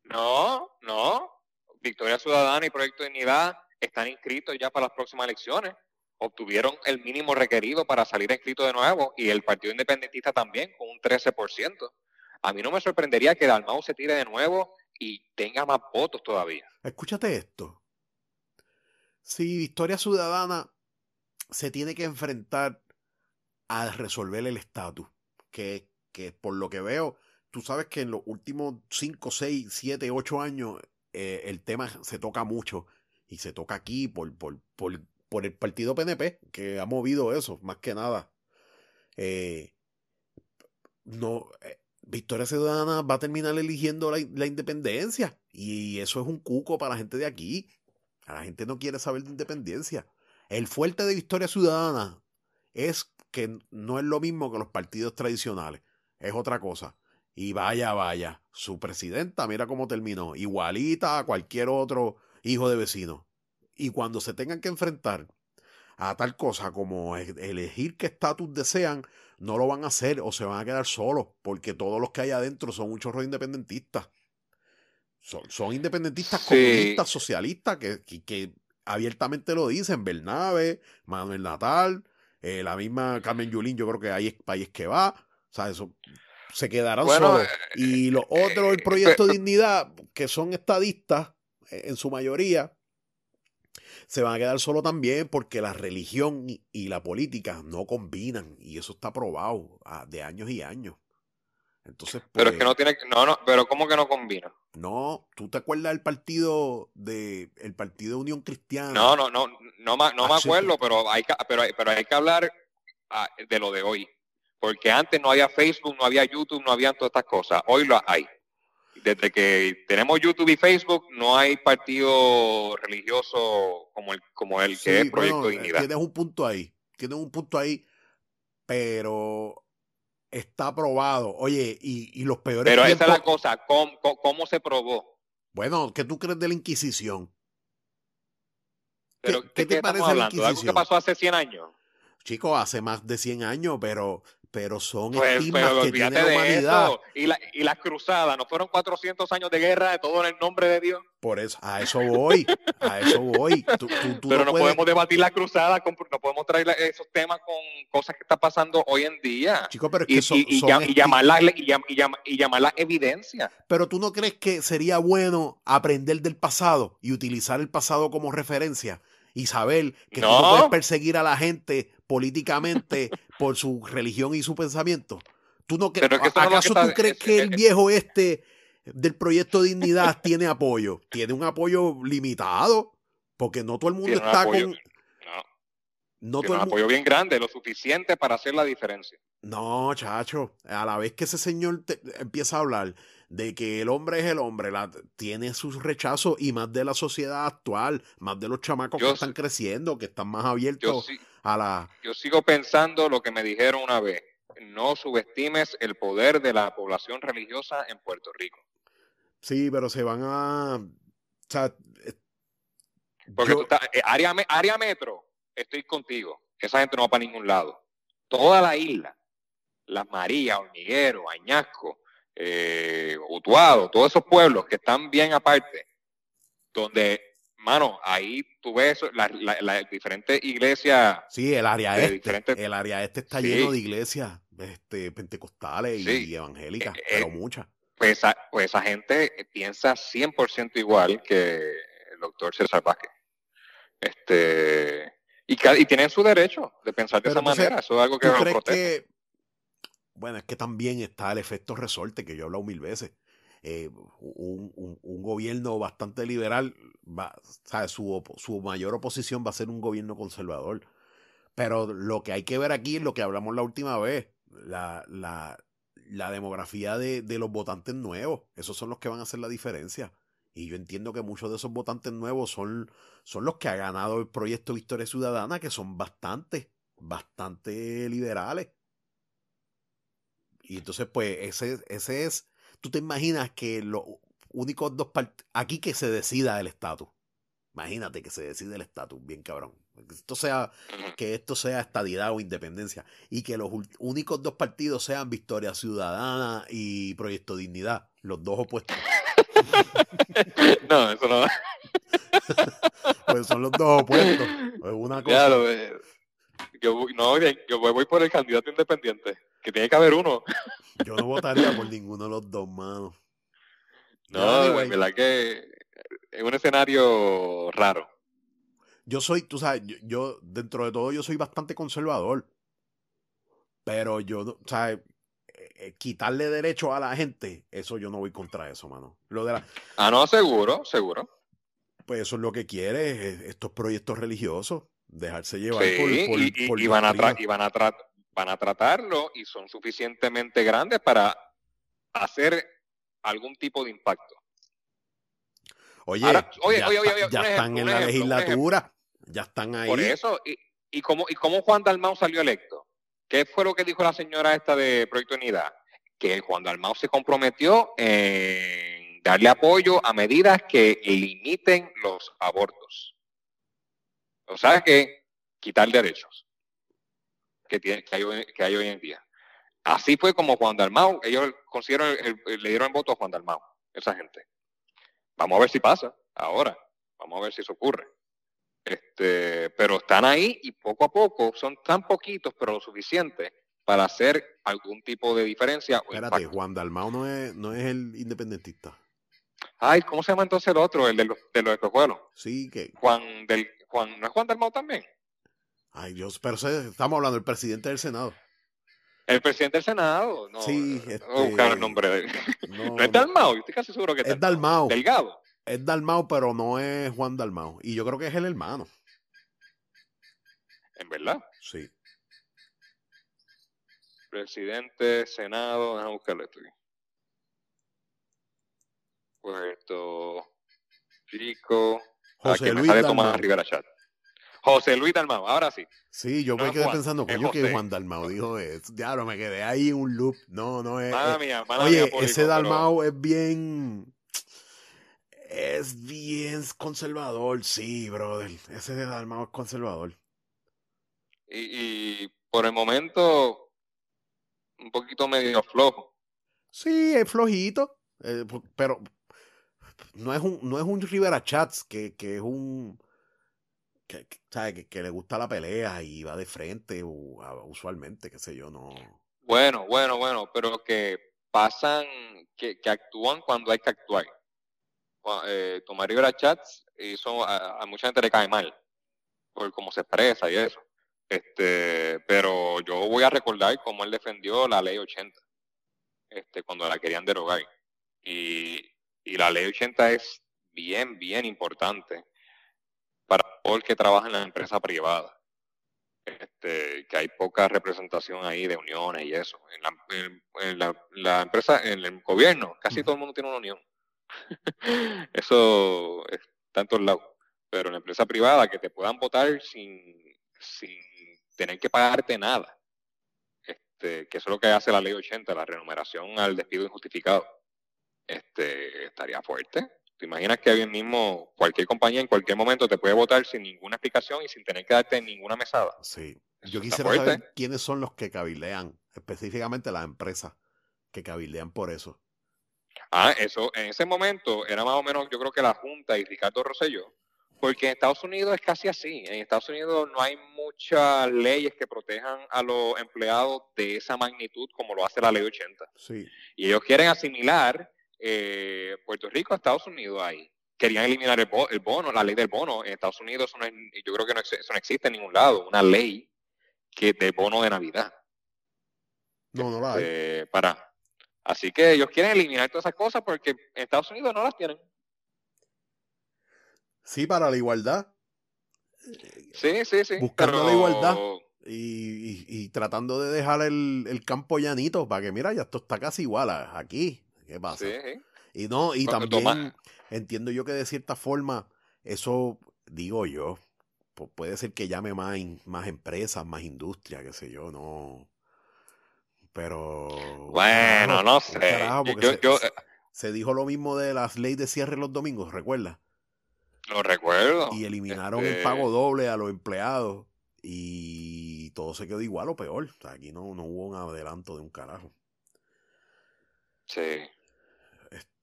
No, no. Victoria Ciudadana y Proyecto de Unidad están inscritos ya para las próximas elecciones. Obtuvieron el mínimo requerido para salir inscrito de nuevo y el Partido Independentista también con un 13%. A mí no me sorprendería que Dalmau se tire de nuevo y tenga más votos todavía. Escúchate esto. Si Victoria Ciudadana se tiene que enfrentar a resolver el estatus, que, que por lo que veo tú sabes que en los últimos 5, 6, 7, 8 años eh, el tema se toca mucho y se toca aquí por, por, por, por, el partido PNP que ha movido eso, más que nada. Eh, no, eh, Victoria Ciudadana va a terminar eligiendo la, la, independencia y eso es un cuco para la gente de aquí. La gente no quiere saber de independencia. El fuerte de Victoria Ciudadana es que no es lo mismo que los partidos tradicionales, es otra cosa Y vaya, vaya, su presidenta, mira cómo terminó, igualita a cualquier otro hijo de vecino. Y cuando se tengan que enfrentar a tal cosa como e-, elegir qué estatus desean, no lo van a hacer o se van a quedar solos, porque todos los que hay adentro son un chorro independentistas. Son, independentistas comunistas, socialistas, que, que, abiertamente lo dicen. Bernabe, Manuel Natal, eh, la misma Carmen Yulín, yo creo que ahí es que va. O sea, eso se quedarán solos. Y los otros, el eh, proyecto de dignidad, que son estadistas eh, en su mayoría, se van a quedar solo también porque la religión y la política no combinan y eso está probado ah, de años y años. Entonces, pero es que pues no tiene, no, no, pero ¿cómo que no combina? No, ¿tú te acuerdas del partido de, el partido de Unión Cristiana? No, no, no, no, no me acuerdo, pero hay que, pero, pero hay que hablar ah, de lo de hoy. Porque antes no había Facebook, no había YouTube, no había todas estas cosas. Hoy lo hay desde que tenemos YouTube y Facebook, no hay partido religioso como el, como el que es Proyecto eh, Dignidad. Tienes un punto ahí, tienes un punto ahí, pero está aprobado. Oye, y, los peores. Pero esa es la cosa, ¿cómo, se probó? Bueno, ¿qué tú crees de la Inquisición? ¿Qué, ¿qué te parece la Inquisición? ¿Algo que pasó hace 100 años? Chico, hace más de 100 años, pero pero son pues, estigmas que tiene la humanidad. Y, la, y las cruzadas, ¿no fueron 400 años de guerra de todo en el nombre de Dios? Por eso, a eso voy, a eso voy. pero no, podemos debatir las cruzadas, no podemos traer esos temas con cosas que están pasando hoy en día. Chico, pero es que y, y, llamar la, y, llamar la evidencia. Pero tú no crees que sería bueno aprender del pasado y utilizar el pasado como referencia y saber que no. tú no puedes perseguir a la gente políticamente por su religión y su pensamiento. ¿Tú no ¿Acaso tú crees que el viejo este del proyecto Dignidad tiene apoyo? Tiene un apoyo limitado, porque no todo el mundo está con... No, tiene un apoyo bien grande, lo suficiente para hacer la diferencia. No, chacho, a la vez que ese señor empieza a hablar de que el hombre es el hombre, la, tiene sus rechazos y más de la sociedad actual, más de los chamacos que están creciendo, que están más abiertos a la... Yo sigo pensando lo que me dijeron una vez, no subestimes el poder de la población religiosa en Puerto Rico. Sí, pero se van a... O sea, eh, Porque tú estás, eh, área, área metro, estoy contigo, esa gente no va para ningún lado. Toda la isla, Las Marías, Hormiguero, Añasco, eh, Utuado, todos esos pueblos que están bien aparte, donde mano, ahí tú ves las la, diferentes iglesias. Sí, el área este. El área este está lleno de iglesias este, pentecostales y evangélicas, eh, pero eh, muchas. Pues esa, pues esa gente piensa 100% igual que el doctor César Vázquez. Este, y, y tienen su derecho de pensar de esa manera. Eso es algo que ¿tú crees que, Bueno, es que también está el efecto resorte que yo he hablado mil veces. Eh, un, gobierno bastante liberal, Su, mayor oposición va a ser un gobierno conservador. Pero lo que hay que ver aquí es lo que hablamos la última vez, la, demografía de, los votantes nuevos. Esos son los que van a hacer la diferencia. Y yo entiendo que muchos de esos votantes nuevos son, son los que ha ganado el proyecto Victoria Ciudadana, que son bastante, bastante liberales. Y entonces, pues, ese, ese es tú te imaginas que los únicos dos partidos, aquí que se decida el estatus. Imagínate que se decide el estatus, bien cabrón. Que esto sea, que esto sea estadidad o independencia. Y que los únicos dos partidos sean Victoria Ciudadana y Proyecto Dignidad. Los dos opuestos. no, eso no. pues son los dos opuestos. Es una cosa. Yo, no, yo voy por el candidato independiente. Que tiene que haber uno. Yo no votaría por ninguno de los dos, manos. No, es verdad que es un escenario raro. Yo soy, tú sabes, yo, dentro de todo yo soy bastante conservador. Pero yo, ¿sabes? Eh, eh, quitarle derecho a la gente, eso yo no voy contra eso, mano. Lo de la... Ah, no, seguro, seguro. Pues eso es lo que quiere, estos proyectos religiosos, dejarse llevar por, y, van a y van a van a tratarlo y son suficientemente grandes para hacer algún tipo de impacto. Oye, ya, están en la legislatura, ya están ahí. Por eso, y, y, cómo, ¿y cómo Juan Dalmau salió electo? ¿Qué fue lo que dijo la señora esta de Proyecto Unidad? que Juan Dalmau se comprometió en darle apoyo a medidas que limiten los abortos. O sea que quitar derechos que, tiene, que, hay, que hay hoy en día. Así fue como Juan Dalmau, ellos consiguieron, le dieron el voto a Juan Dalmau, esa gente. Vamos a ver si pasa ahora, vamos a ver si eso ocurre. Este, pero están ahí y poco a poco son tan poquitos, pero lo suficiente para hacer algún tipo de diferencia. Espérate, Juan Dalmau no es, no es el independentista. Ay, ¿cómo se llama entonces el otro, el de los, de los espejuelos? Sí, que. Juan del, Juan, ¿no es Juan Dalmau también? Ay, Dios, pero estamos hablando del presidente del Senado. El presidente del Senado, no. Sí, este, voy a buscar el nombre de él. No, es Dalmau, yo estoy casi seguro que es, es Dalmau. Delgado. Es Dalmau, pero no es Juan Dalmau. Y yo creo que es el hermano. ¿En verdad? Sí. Presidente, Senado, déjame buscarle esto aquí. Puerto Rico. José Luis me sale Dalmau. Tomás Rivera Chat. José Luis Dalmau, ahora sí. Sí, yo No me quedé Juan, pensando, coño, que. Juan Dalmau dijo eso. Ya, no me quedé ahí en un loop. No, no es. Mala es- mía, mala oye, mía, público, ese pero- Dalmau es bien. Es bien conservador, sí, brother. Ese de Dalmau es conservador. Y, y por el momento, un poquito medio flojo. Sí, es flojito, eh, pero no es un, no es un Rivera Chats que, que es un que, que, le gusta la pelea y va de frente a- usualmente, qué sé yo, no. Bueno, bueno, bueno, pero que pasan, que, actúan cuando hay que actuar. Eh, Rivera Chats hizo, a, a mucha gente le cae mal por cómo se expresa y eso. Este, pero yo voy a recordar cómo él defendió la ley 80, este, cuando la querían derogar. Y, y la ley 80 es bien, bien importante para todo el que trabaja en la empresa privada. Este, que hay poca representación ahí de uniones y eso. En la, en- en la- la empresa, en el gobierno, casi todo el mundo tiene una unión. eso está en todos lados. Pero en la empresa privada, que te puedan votar sin, sin tener que pagarte nada. Este, que eso es lo que hace la ley 80, la remuneración al despido injustificado. Este, estaría fuerte. ¿Te imaginas que alguien mismo, cualquier compañía en cualquier momento te puede votar sin ninguna explicación y sin tener que darte ninguna mesada? Sí. Eso Yo quisiera fuerte. saber quiénes son los que cabildean, específicamente las empresas que cabildean por eso. Ah, eso, en ese momento era más o menos, yo creo que la Junta y Ricardo Rosselló, porque en Estados Unidos es casi así. En Estados Unidos no hay muchas leyes que protejan a los empleados de esa magnitud como lo hace la ley 80. Sí. Y ellos quieren asimilar eh, Puerto Rico a Estados Unidos ahí. Querían eliminar el, bo- el bono, la ley del bono. En Estados Unidos eso no es- yo creo que no, eso no existe en ningún lado, una ley que de bono de Navidad. No, no la hay. eh, para. Así que ellos quieren eliminar todas esas cosas porque en Estados Unidos no las tienen. Sí, para la igualdad. Sí, sí, sí. Buscando pero- la igualdad. Y, y- y tratando de dejar el, el campo llanito para que, mira, ya esto está casi igual a- aquí. ¿Qué pasa? Sí. Y no, y también toma. entiendo yo que de cierta forma, eso digo yo, pu- puede ser que llame más, más empresas, más industria, qué sé yo, no. Pero. Bueno, no sé. carajo, Yo, porque yo- se, yo, se- eh, se dijo lo mismo de las leyes de cierre los domingos, ¿recuerdas? lo recuerdo. Y eliminaron el Este, pago doble a los empleados y todo se quedó igual o peor. O sea, aquí no, no hubo un adelanto de un carajo. Sí.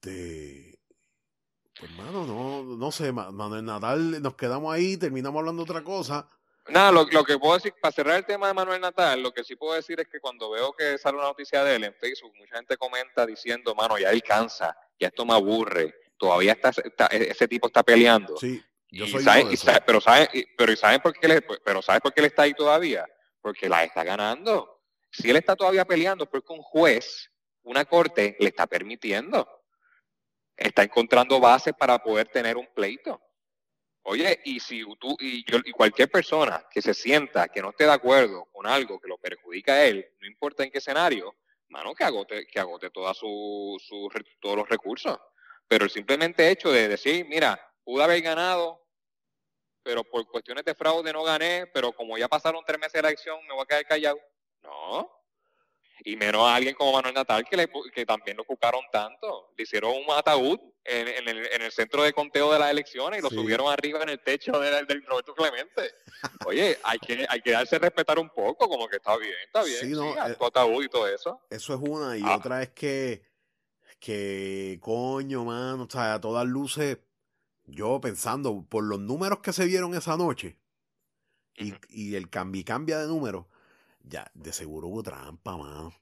Este. Pues, mano, no, no sé, Ma- Manuel Natal, nos quedamos ahí, terminamos hablando otra cosa. Nada, lo, lo que puedo decir, para cerrar el tema de Manuel Natal, lo que sí puedo decir es que cuando veo que sale una noticia de él en Facebook, mucha gente comenta diciendo, mano, ya él cansa, ya esto me aburre, todavía está, está- ese tipo está peleando. Sí, yo Y soy sabe- uno de y sabe- pero sabe, y- pero ¿y saben por qué le- pero ¿sabes por qué él está ahí todavía? Porque la está ganando. Si él está todavía peleando es porque un juez, una corte, le está permitiendo. Está encontrando bases para poder tener un pleito. Oye, y si tú y, yo, y cualquier persona que se sienta que no esté de acuerdo con algo que lo perjudica a él, no importa en qué escenario, mano, que agote, que agote toda su, su todos los recursos. Pero el simplemente hecho de decir, mira, pude haber ganado, pero por cuestiones de fraude no gané, pero como ya pasaron tres meses de la elección, me voy a quedar callado. No. Y menos a alguien como Manuel Natal, que, le, que también lo cucaron tanto. Le hicieron un ataúd en, en, el, en el, centro de conteo de las elecciones y lo subieron arriba en el techo del, del Roberto Clemente. Oye, hay que, hay que darse a respetar un poco, como que está bien, está bien. Sí, no, eh, ataúd y todo eso. Eso es una. Y ah. otra es que, que, coño, mano, o sea, a todas luces, yo pensando por los números que se vieron esa noche y, y el cambi cambia de números ya, de seguro hubo trampa, mano.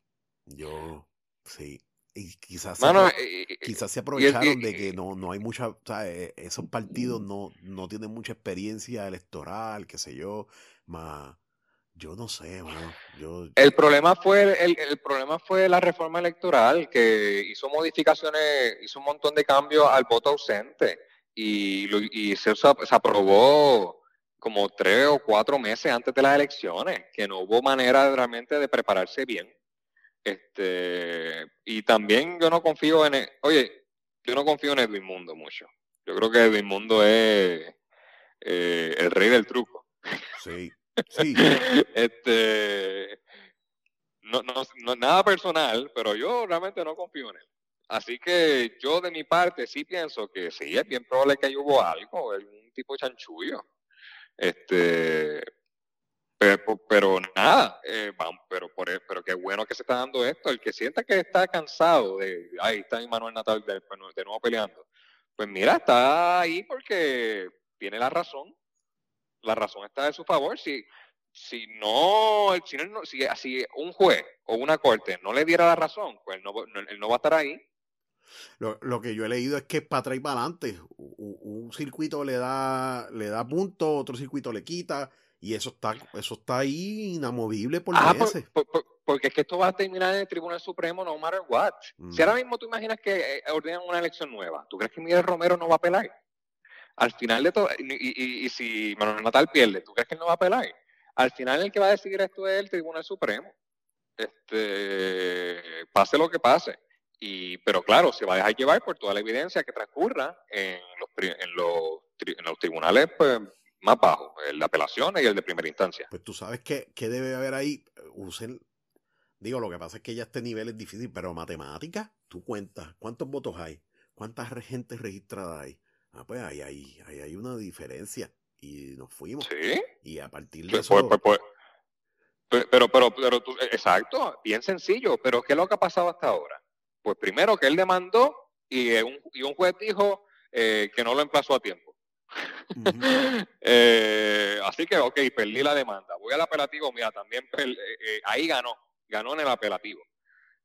Yo, sí. Y quizás, se, quizás se aprovecharon de que no, no hay mucha, o sea, e, esos partidos no, no tienen mucha experiencia electoral, qué sé yo, más, yo no sé, mano. Yo, el problema fue el, el, problema fue la reforma electoral que hizo modificaciones, hizo un montón de cambios al voto ausente y, y se, se aprobó como tres o cuatro meses antes de las elecciones, que no hubo manera realmente de prepararse bien. Este, y también yo no confío en, el, oye, yo no confío en Edwin Mundo mucho. Yo creo que Edwin Mundo es eh, el rey del truco. Sí, sí. este, no, no, no, nada personal, pero yo realmente no confío en él. Así que yo de mi parte sí pienso que sí, es bien probable que ahí hubo algo, un tipo de chanchullo. Este, pero, pero nada, eh, pero, por, e, pero qué bueno que se está dando esto. El que sienta que está cansado de, ahí está Manuel Natal de, de nuevo peleando, pues mira, está ahí porque tiene la razón. La razón está de su favor. Si, si no, si, no, si, si un juez o una corte no le diera la razón, pues no, él no va a estar ahí. Lo, lo, que yo he leído es que para atrás y para adelante. Un, circuito le da, le da punto, otro circuito le quita, y eso está, eso está ahí inamovible por ah, meses. porque es que esto va a terminar en el Tribunal Supremo no matter what. Si ahora mismo tú imaginas que eh, ordenan una elección nueva, ¿tú crees que Miguel Romero no va a apelar? Al final de todo, y, y, si Manuel Natal pierde, ¿tú crees que él no va a apelar? Al final el que va a decidir esto es el Tribunal Supremo. Este, pase lo que pase. Y, pero claro, se va a dejar llevar por toda la evidencia que transcurra en los, en los, en los tribunales pues, más bajos, el de apelaciones y el de primera instancia. Pues tú sabes que, debe haber ahí, usen, digo, lo que pasa es que ya este nivel es difícil, pero matemática, tú cuentas, ¿cuántos votos hay? ¿Cuántas gente registrada hay? Ah, pues ahí hay, ahí hay una diferencia y nos fuimos. Sí. Y a partir de pues, eso... Pues, pues, pero, pero, pero, tú, exacto, bien sencillo, pero ¿qué es lo que ha pasado hasta ahora? Pues primero que él demandó y un, y un juez dijo eh, que no lo emplazó a tiempo. Eh, así que, ok, perdí la demanda. Voy al apelativo, mira, también eh, ahí ganó, ganó en el apelativo.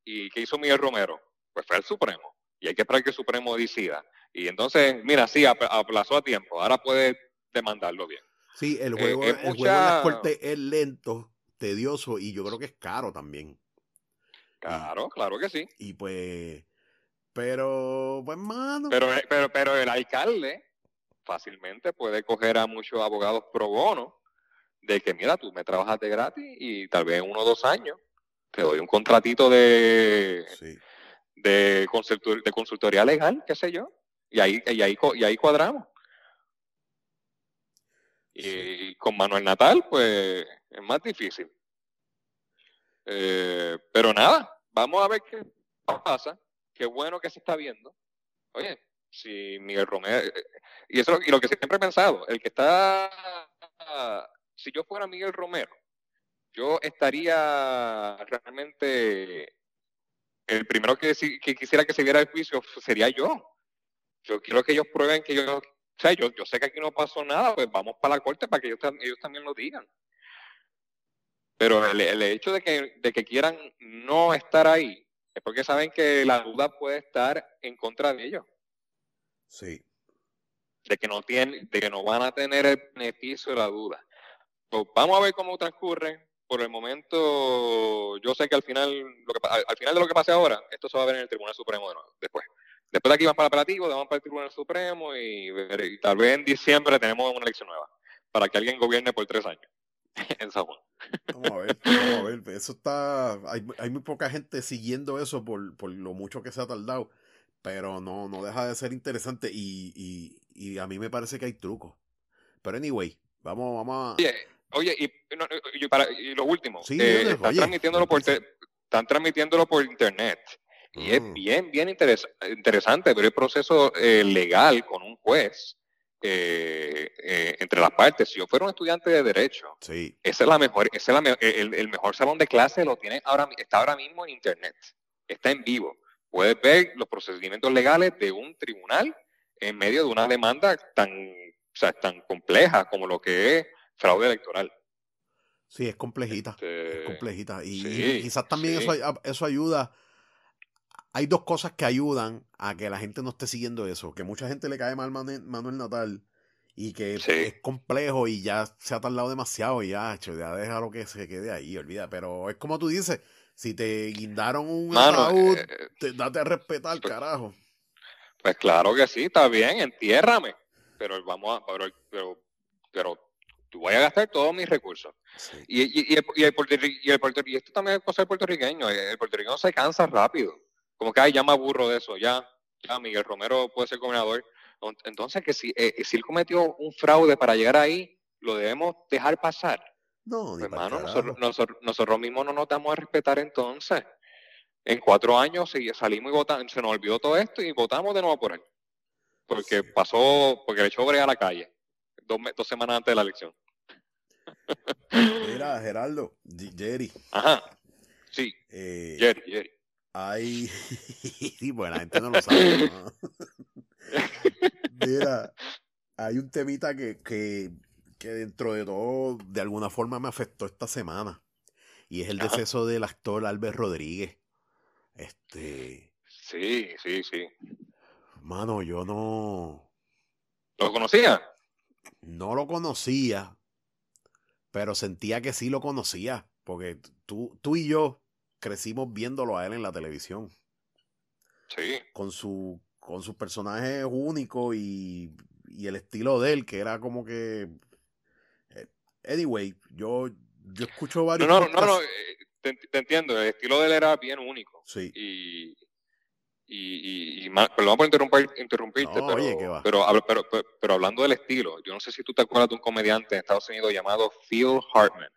¿Y qué hizo Miguel Romero? Pues fue el Supremo. Y hay que esperar que el Supremo decida. Y entonces, mira, sí, aplazó a tiempo. Ahora puede demandarlo bien. Sí, el juego, el juego en la corte es lento, tedioso y yo creo que es caro también. Claro, claro que sí. Y pues, pero, pues, mano. Pero, eh, pero, pero el alcalde fácilmente puede coger a muchos abogados pro bono de que, mira, tú me trabajas de gratis y tal vez en uno o dos años te doy un contratito de, de, de consultoría legal, qué sé yo, y ahí, y ahí, y ahí cuadramos. Y con Manuel Natal, pues es más difícil. Eh, pero nada, vamos a ver qué pasa. Qué bueno que se está viendo. Oye, si Miguel Romero, eh, y eso y lo que siempre he pensado, el que está, si yo fuera Miguel Romero, yo estaría realmente, el primero que, que quisiera que se viera el juicio sería yo. Yo quiero que ellos prueben que yo, o sea, yo, yo sé que aquí no pasó nada, pues vamos para la corte para que ellos, ellos también lo digan. Pero el, hecho de que, de que quieran no estar ahí es porque saben que la duda puede estar en contra de ellos. Sí. De que no tienen, de que no van a tener el beneficio de la duda. Pues vamos a ver cómo transcurre. Por el momento, yo sé que al final, lo que, al, final de lo que pase ahora, esto se va a ver en el Tribunal Supremo de nuevo, después. Después de aquí van para el apelativo, vamos para el Tribunal Supremo y, y tal vez en diciembre tenemos una elección nueva para que alguien gobierne por tres años. en Vamos a ver, vamos a ver. Eso está. Hay, hay muy poca gente siguiendo eso por, por, lo mucho que se ha tardado. Pero no, no deja de ser interesante. Y, y, y a mí me parece que hay trucos. Pero anyway, vamos, vamos a. Oye, oye y, y, para, y lo último. Sí, eh, transmitiéndolo por, están transmitiéndolo por internet. Y es Mm. bien, bien interes- interesante ver el proceso eh, legal con un juez eh, eh, entre las partes. Si yo fuera un estudiante de derecho, Sí. esa es la mejor, ese es la me- el, el mejor salón de clase lo tiene ahora, está ahora mismo en internet. Está en vivo. Puedes ver los procedimientos legales de un tribunal en medio de una demanda tan, o sea, tan compleja como lo que es fraude electoral. Sí, es complejita. Este, Es complejita. Y, sí, y quizás también sí. eso, eso ayuda. Hay dos cosas que ayudan a que la gente no esté siguiendo eso. Que mucha gente le cae mal Manuel, Manuel Natal y que Sí. es complejo y ya se ha tardado demasiado y ya, cho, ya déjalo que se quede ahí, olvida. Pero es como tú dices, si te guindaron un ataúd, eh, te- date a respetar, pues, carajo. Pues claro que sí, está bien, entiérrame. Pero vamos a, pero, pero, pero tú voy a gastar todos mis recursos. Sí. Y, y, y el, y el y el y esto también es cosa del puertorriqueño. El puertorriqueño se cansa rápido. Como que, ay, ya me aburro de eso. Ya, ya Miguel Romero puede ser gobernador. Ent- Entonces, que si, eh, si él cometió un fraude para llegar ahí, lo debemos dejar pasar. No, Pues, hermano, nosotros, nosotros, nosotros mismos no nos damos a respetar entonces. En cuatro años salimos y votamos, se nos olvidó todo esto y votamos de nuevo por él. Porque Sí. pasó, porque le echó brea a la calle, dos, semanas antes de la elección. Mira, Geraldo, G- Jerry, Ajá, sí, eh, Jerry, Jerry. Hay... sí, pues la gente no lo sabe. ¿no? Mira, hay un temita que, que, que dentro de todo, de alguna forma me afectó esta semana. Y es el deceso del actor Albert Rodríguez. Este, Sí, sí, sí. mano, yo no, ¿Lo conocía? no lo conocía, pero sentía que sí lo conocía, porque tú, tú y yo crecimos viéndolo a él en la televisión. Sí, con su con sus personajes únicos y, y el estilo de él que era como que eh, anyway yo yo escucho varios no, no, no, eh, te, te entiendo, el estilo de él era bien único. sí y, y, y, y perdón por interrumpir, interrumpirte, No, pero, oye, ¿qué va? pero, pero, pero, pero hablando del estilo, yo no sé si tú te acuerdas de un comediante en Estados Unidos llamado Phil Hartman.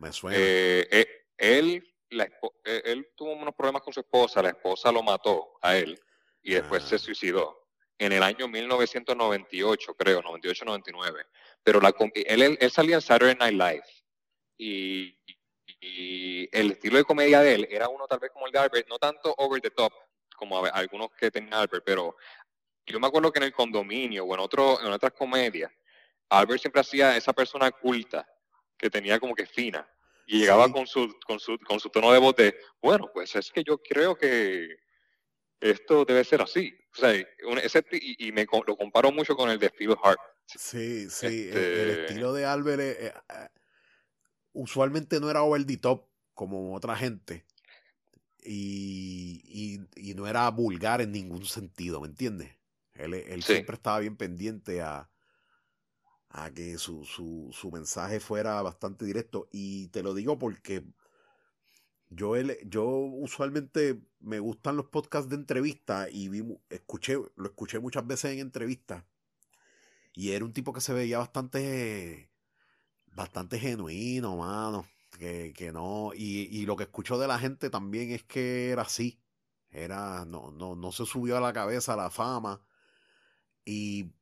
me suena Eh, eh, él, la eh, él tuvo unos problemas con su esposa, la esposa lo mató a él y después Ah. se suicidó en el año 1998, creo, 98-99. Pero la, él, él, él salía en Saturday Night Live y, y el estilo de comedia de él era uno tal vez como el de Albert, no tanto over the top como a- algunos que tenía Albert, pero yo me acuerdo que en el condominio o en, otro, en otras comedias, Albert siempre hacía esa persona culta que tenía como que fina y llegaba Sí. con, su, con, su, con su tono de voz de, bueno, pues es que yo creo que esto debe ser así. O sea, un- ese, y, y me lo comparo mucho con el de Phil Hart. sí sí el, el este- estilo de Albert eh, eh, eh, usualmente no era over the top como otra gente y, y, y no era vulgar en ningún sentido ¿me entiendes? él, él Sí. siempre estaba bien pendiente a a que su, su, su mensaje fuera bastante directo. Y te lo digo porque yo, yo usualmente me gustan los podcasts de entrevista y escuché, lo escuché muchas veces en entrevistas. Y era un tipo que se veía bastante, bastante genuino, mano. Que, que no, y, y lo que escucho de la gente también es que era así. Era, no, no, no se subió a la cabeza la fama. Y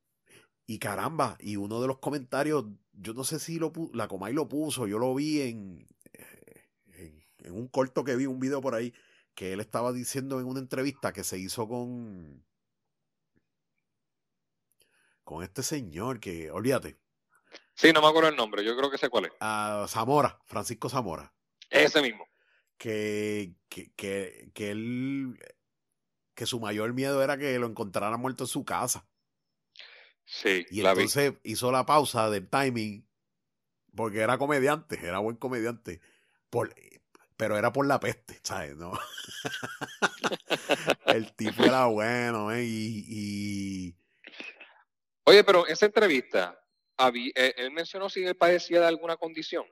y caramba, y uno de los comentarios, yo no sé si lo la Comay lo puso, yo lo vi en, eh, en, en un corto que vi, un video por ahí, que él estaba diciendo en una entrevista que se hizo con con este señor que, olvídate, Sí, no me acuerdo el nombre, yo creo que sé cuál es. a Zamora, Francisco Zamora, Ese mismo. que, que, que, que él, que su mayor miedo era que lo encontraran muerto en su casa. Sí, Y la vi. entonces hizo la pausa del timing porque era comediante, era buen comediante. Por, pero era por la peste, ¿sabes? No. El tipo era bueno, ¿eh? Y, y Oye, pero en esa entrevista, eh, él mencionó si él padecía de alguna condición.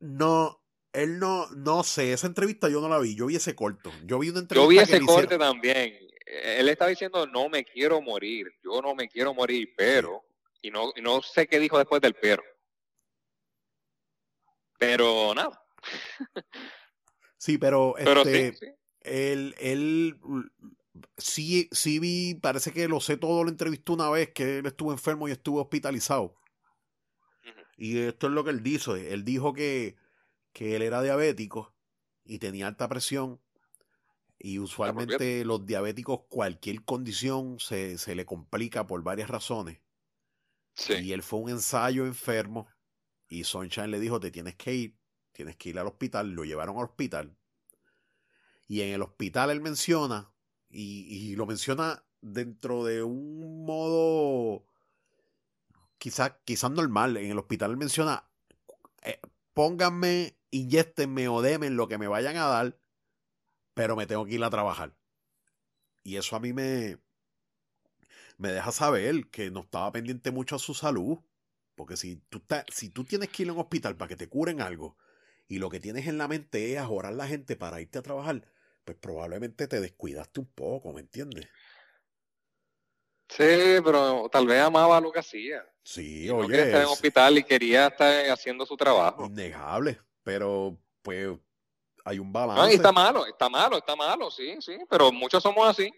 no, él no, no sé, esa entrevista yo no la vi, yo vi ese corto. Yo vi una entrevista Yo vi ese corte hicieron- también. Eh, Él estaba diciendo, no me quiero morir, yo no me quiero morir, pero, y no, y no sé qué dijo después del pero. Pero nada, Sí, pero, Pero este, sí, sí. él, él sí, sí vi, parece que lo sé todo, lo entrevistó una vez que él estuvo enfermo y estuvo hospitalizado. Y esto es lo que él dijo. Él dijo que, que él era diabético y tenía alta presión. Y usualmente los diabéticos, cualquier condición se, se le complica por varias razones. Sí. Y él fue un ensayo enfermo. Y Sunshine le dijo: Te tienes que ir, tienes que ir al hospital. Lo llevaron al hospital. Y en el hospital él menciona, y, y lo menciona dentro de un modo quizás quizás normal. En el hospital él menciona: eh, Pónganme, inyectenme o denme lo que me vayan a dar, pero me tengo que ir a trabajar. Y eso a mí me, me deja saber que no estaba pendiente mucho a su salud. Porque si tú, estás- si tú tienes que ir a un hospital para que te curen algo y lo que tienes en la mente es ajorar a la gente para irte a trabajar, pues probablemente te descuidaste un poco, ¿me entiendes? Sí, pero tal vez amaba lo que hacía. Sí, no oye, quería estar en hospital y quería estar haciendo su trabajo. innegable, pero pues hay un balance. y está malo, está malo, está malo, sí, sí, pero muchos somos así.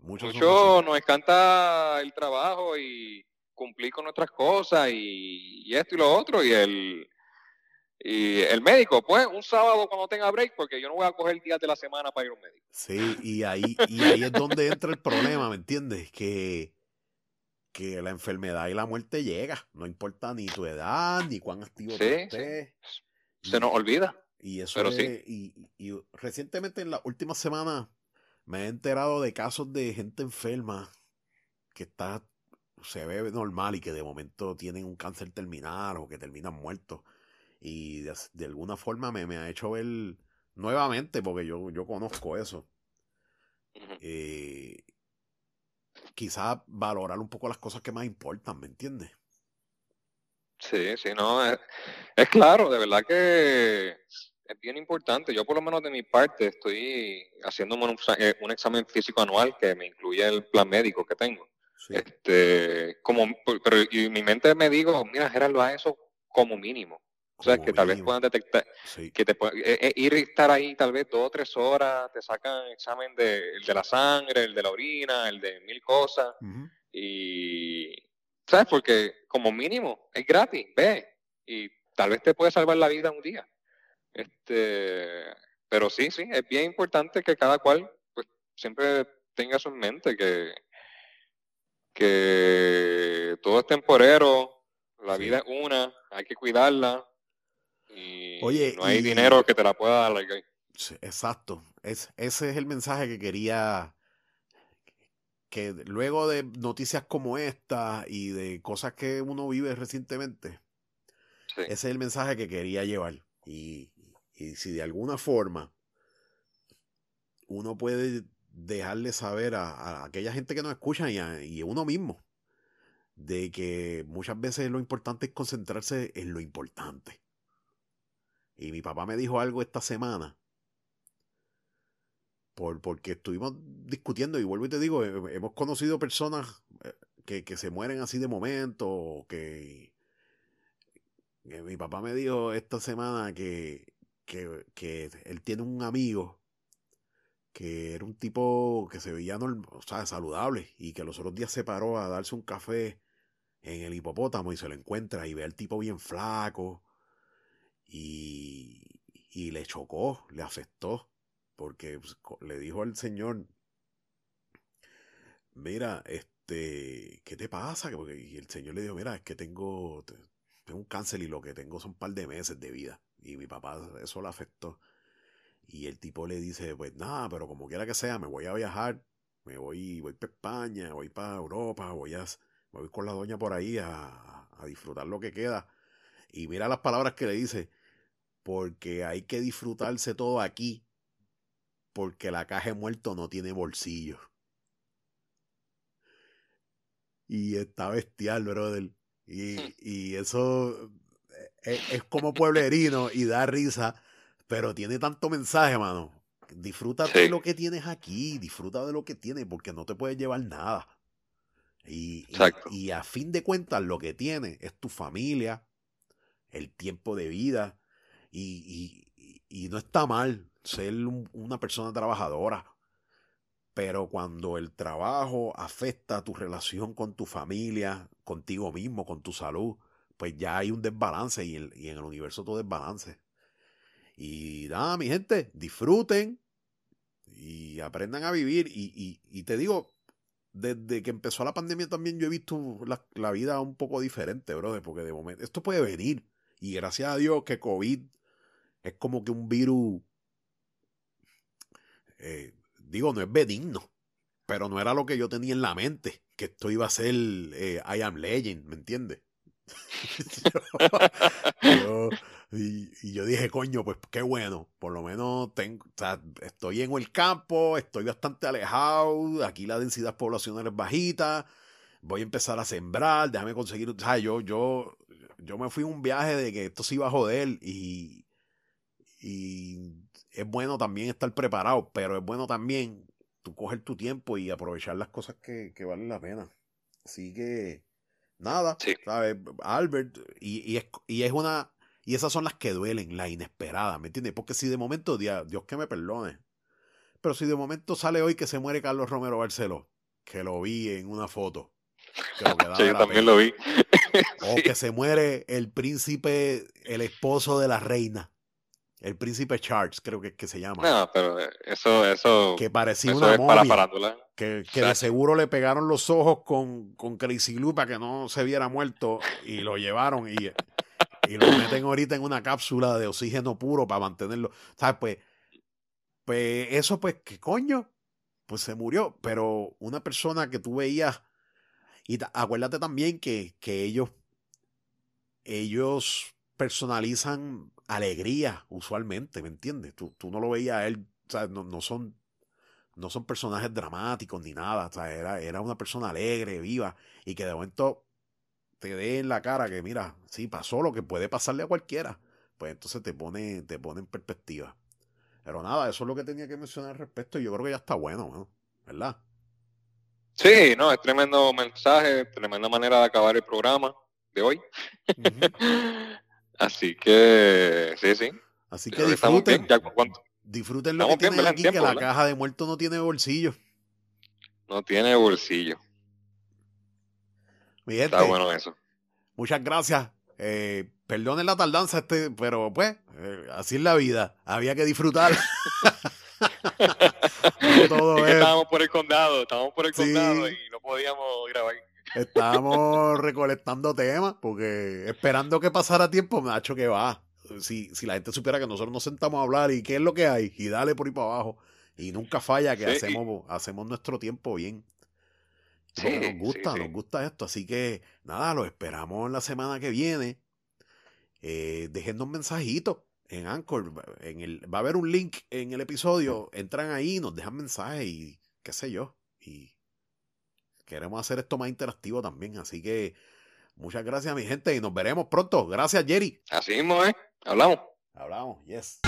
Muchos Muchos nos encanta el trabajo y cumplir con nuestras cosas y, y esto y lo otro. Y el, y el médico, pues un sábado cuando tenga break, porque yo no voy a coger días de la semana para ir a un médico. Sí, y ahí, y ahí es donde entra el problema, ¿me entiendes? Que, que la enfermedad y la muerte llega. No importa ni tu edad, ni cuán activo tú Sí, sí. estés. Se nos olvida. Y eso Pero es- sí. y, y- y recientemente en las últimas semanas me he enterado de casos de gente enferma que está, se ve normal y que de momento tienen un cáncer terminal o que terminan muertos. Y de, de alguna forma me, me ha hecho ver nuevamente, porque yo, yo conozco eso, eh, quizás valorar un poco las cosas que más importan, ¿me entiendes? Sí, sí, no, es, es claro, de verdad que es bien importante. Yo por lo menos de mi parte estoy haciéndome un, eh, un examen físico anual que me incluye el plan médico que tengo. Sí. Este, como, pero y mi mente me digo, mira, Gerardo, a eso como mínimo. O sea, como que tal vez puedan detectar, Sí. que te puedan- eh, eh, ir y estar ahí tal vez dos o tres horas, te sacan examen de, el de la sangre, el de la orina, el de mil cosas. Y, ¿sabes? Porque como mínimo es gratis, ve. Y tal vez te puede salvar la vida un día. Este, pero sí, sí, es bien importante que cada cual pues, siempre tenga eso en mente, que, que todo es temporero, la Sí. vida es una, hay que cuidarla. Y Oye, no hay y- dinero que te la pueda dar. Sí, Exacto. Es, ese es el mensaje que quería. Que luego de noticias como esta y de cosas que uno vive recientemente, sí. ese es el mensaje que quería llevar. Y, y si de alguna forma uno puede dejarle saber a, aquella gente que nos escucha y a, y uno mismo de que muchas veces lo importante es concentrarse en lo importante. Y mi papá me dijo algo esta semana por, porque estuvimos discutiendo y vuelvo y te digo, he- hemos conocido personas eh, que, que se mueren así de momento, o que, que mi papá me dijo esta semana que, que, él tiene un amigo que era un tipo que se veía norm- o sea, saludable y que los otros días se paró a darse un café en el hipopótamo y se lo encuentra y ve al tipo bien flaco y, y le chocó, le afectó porque pues, le dijo al señor, mira, este, ¿qué te pasa? Que porque- Y el señor le dijo, mira, es que tengo, te- tengo un cáncer y lo que tengo son un par de meses de vida. Y mi papá eso le afectó. Y el tipo le dice, pues nada, pero como quiera que sea, me voy a viajar, me voy, voy para España, voy para Europa, voy a, voy con la doña por ahí a, a disfrutar lo que queda. Y mira las palabras que le dice, porque hay que disfrutarse todo aquí, porque la caja de muerto no tiene bolsillo. Y está bestial, brother. Y, y eso es, es como pueblerino y da risa, pero tiene tanto mensaje, mano. Disfrútate Sí. lo que tienes aquí, disfruta de lo que tienes, porque no te puedes llevar nada. Y, y- a fin de cuentas, lo que tienes es tu familia, el tiempo de vida, y, y- y- y no está mal. ser una persona trabajadora. Pero cuando el trabajo afecta tu relación con tu familia, contigo mismo, con tu salud, pues ya hay un desbalance y, en el universo todo desbalance. Y nada, mi gente, disfruten y aprendan a vivir. Y, te digo, desde que empezó la pandemia también yo he visto la, vida un poco diferente, brother, porque de momento esto puede venir. Y gracias a Dios que COVID es como que un virus, eh, digo, no es benigno, pero no era lo que yo tenía en la mente, que esto iba a ser eh, I Am Legend, ¿me entiendes? y, yo dije, coño, pues qué bueno, por lo menos tengo, estoy en el campo, estoy bastante alejado, aquí la densidad poblacional es bajita, voy a empezar a sembrar, déjame conseguir, o sea, yo, yo, yo me fui en un viaje de que esto se iba a joder y, y es bueno también estar preparado, pero es bueno también tú coger tu tiempo y aprovechar las cosas que, que valen la pena. Así que nada, ¿sabes? Albert, y, es, y es una, y esas son las que duelen, la inesperada, ¿me entiendes? Porque si de momento, Dios, que me perdone, pero si de momento sale hoy que se muere Carlos Romero Barceló, que lo vi en una foto. Que yo también lo vi. O que se muere el príncipe, el esposo de la reina. El príncipe Charles, creo que es que se llama. No, pero eso, eso. Que parecía una momia, Que, que de seguro le pegaron los ojos con, con Crazy Glue para que no se viera muerto y lo llevaron y, y lo meten ahorita en una cápsula de oxígeno puro para mantenerlo. ¿Sabes? Pues, pues eso, pues, ¿qué coño? Pues se murió. Pero una persona que tú veías. Y acuérdate también que, que ellos. Ellos personalizan alegría usualmente, ¿me entiendes? Tú, tú no lo veías a él, o sea, no, no, son, no son personajes dramáticos ni nada, o sea, era, era una persona alegre, viva, y que de momento te dé en la cara que, mira, sí, pasó lo que puede pasarle a cualquiera, pues entonces te pone, te pone en perspectiva. Pero nada, eso es lo que tenía que mencionar al respecto y yo creo que ya está bueno, ¿verdad? Sí, no, es tremendo mensaje, tremenda manera de acabar el programa de hoy. Así que, sí, sí. Así que disfruten. disfruten lo que tienen aquí, que la caja de muerto no tiene bolsillo. No tiene bolsillo. Está bueno eso. Muchas gracias. Eh, perdonen la tardanza, este, pero pues, eh, así es la vida. Había que disfrutar. Estábamos por el condado, estábamos por el condado y no podíamos grabar. Estábamos recolectando temas porque esperando que pasara tiempo, me ha hecho que va. Si, si la gente supiera que nosotros nos sentamos a hablar y qué es lo que hay, y dale por ahí para abajo. Y nunca falla que hacemos, hacemos nuestro tiempo bien. nos gusta, nos gusta esto. Así que nada, lo esperamos la semana que viene. Eh, un mensajito en Anchor. En el, va a haber un link en el episodio. Entran ahí, nos dejan mensajes y qué sé yo. Y Queremos hacer esto más interactivo también, así que muchas gracias mi gente y nos veremos pronto. Gracias Jerry. Así mismo, ¿eh? Hablamos. Hablamos, yes.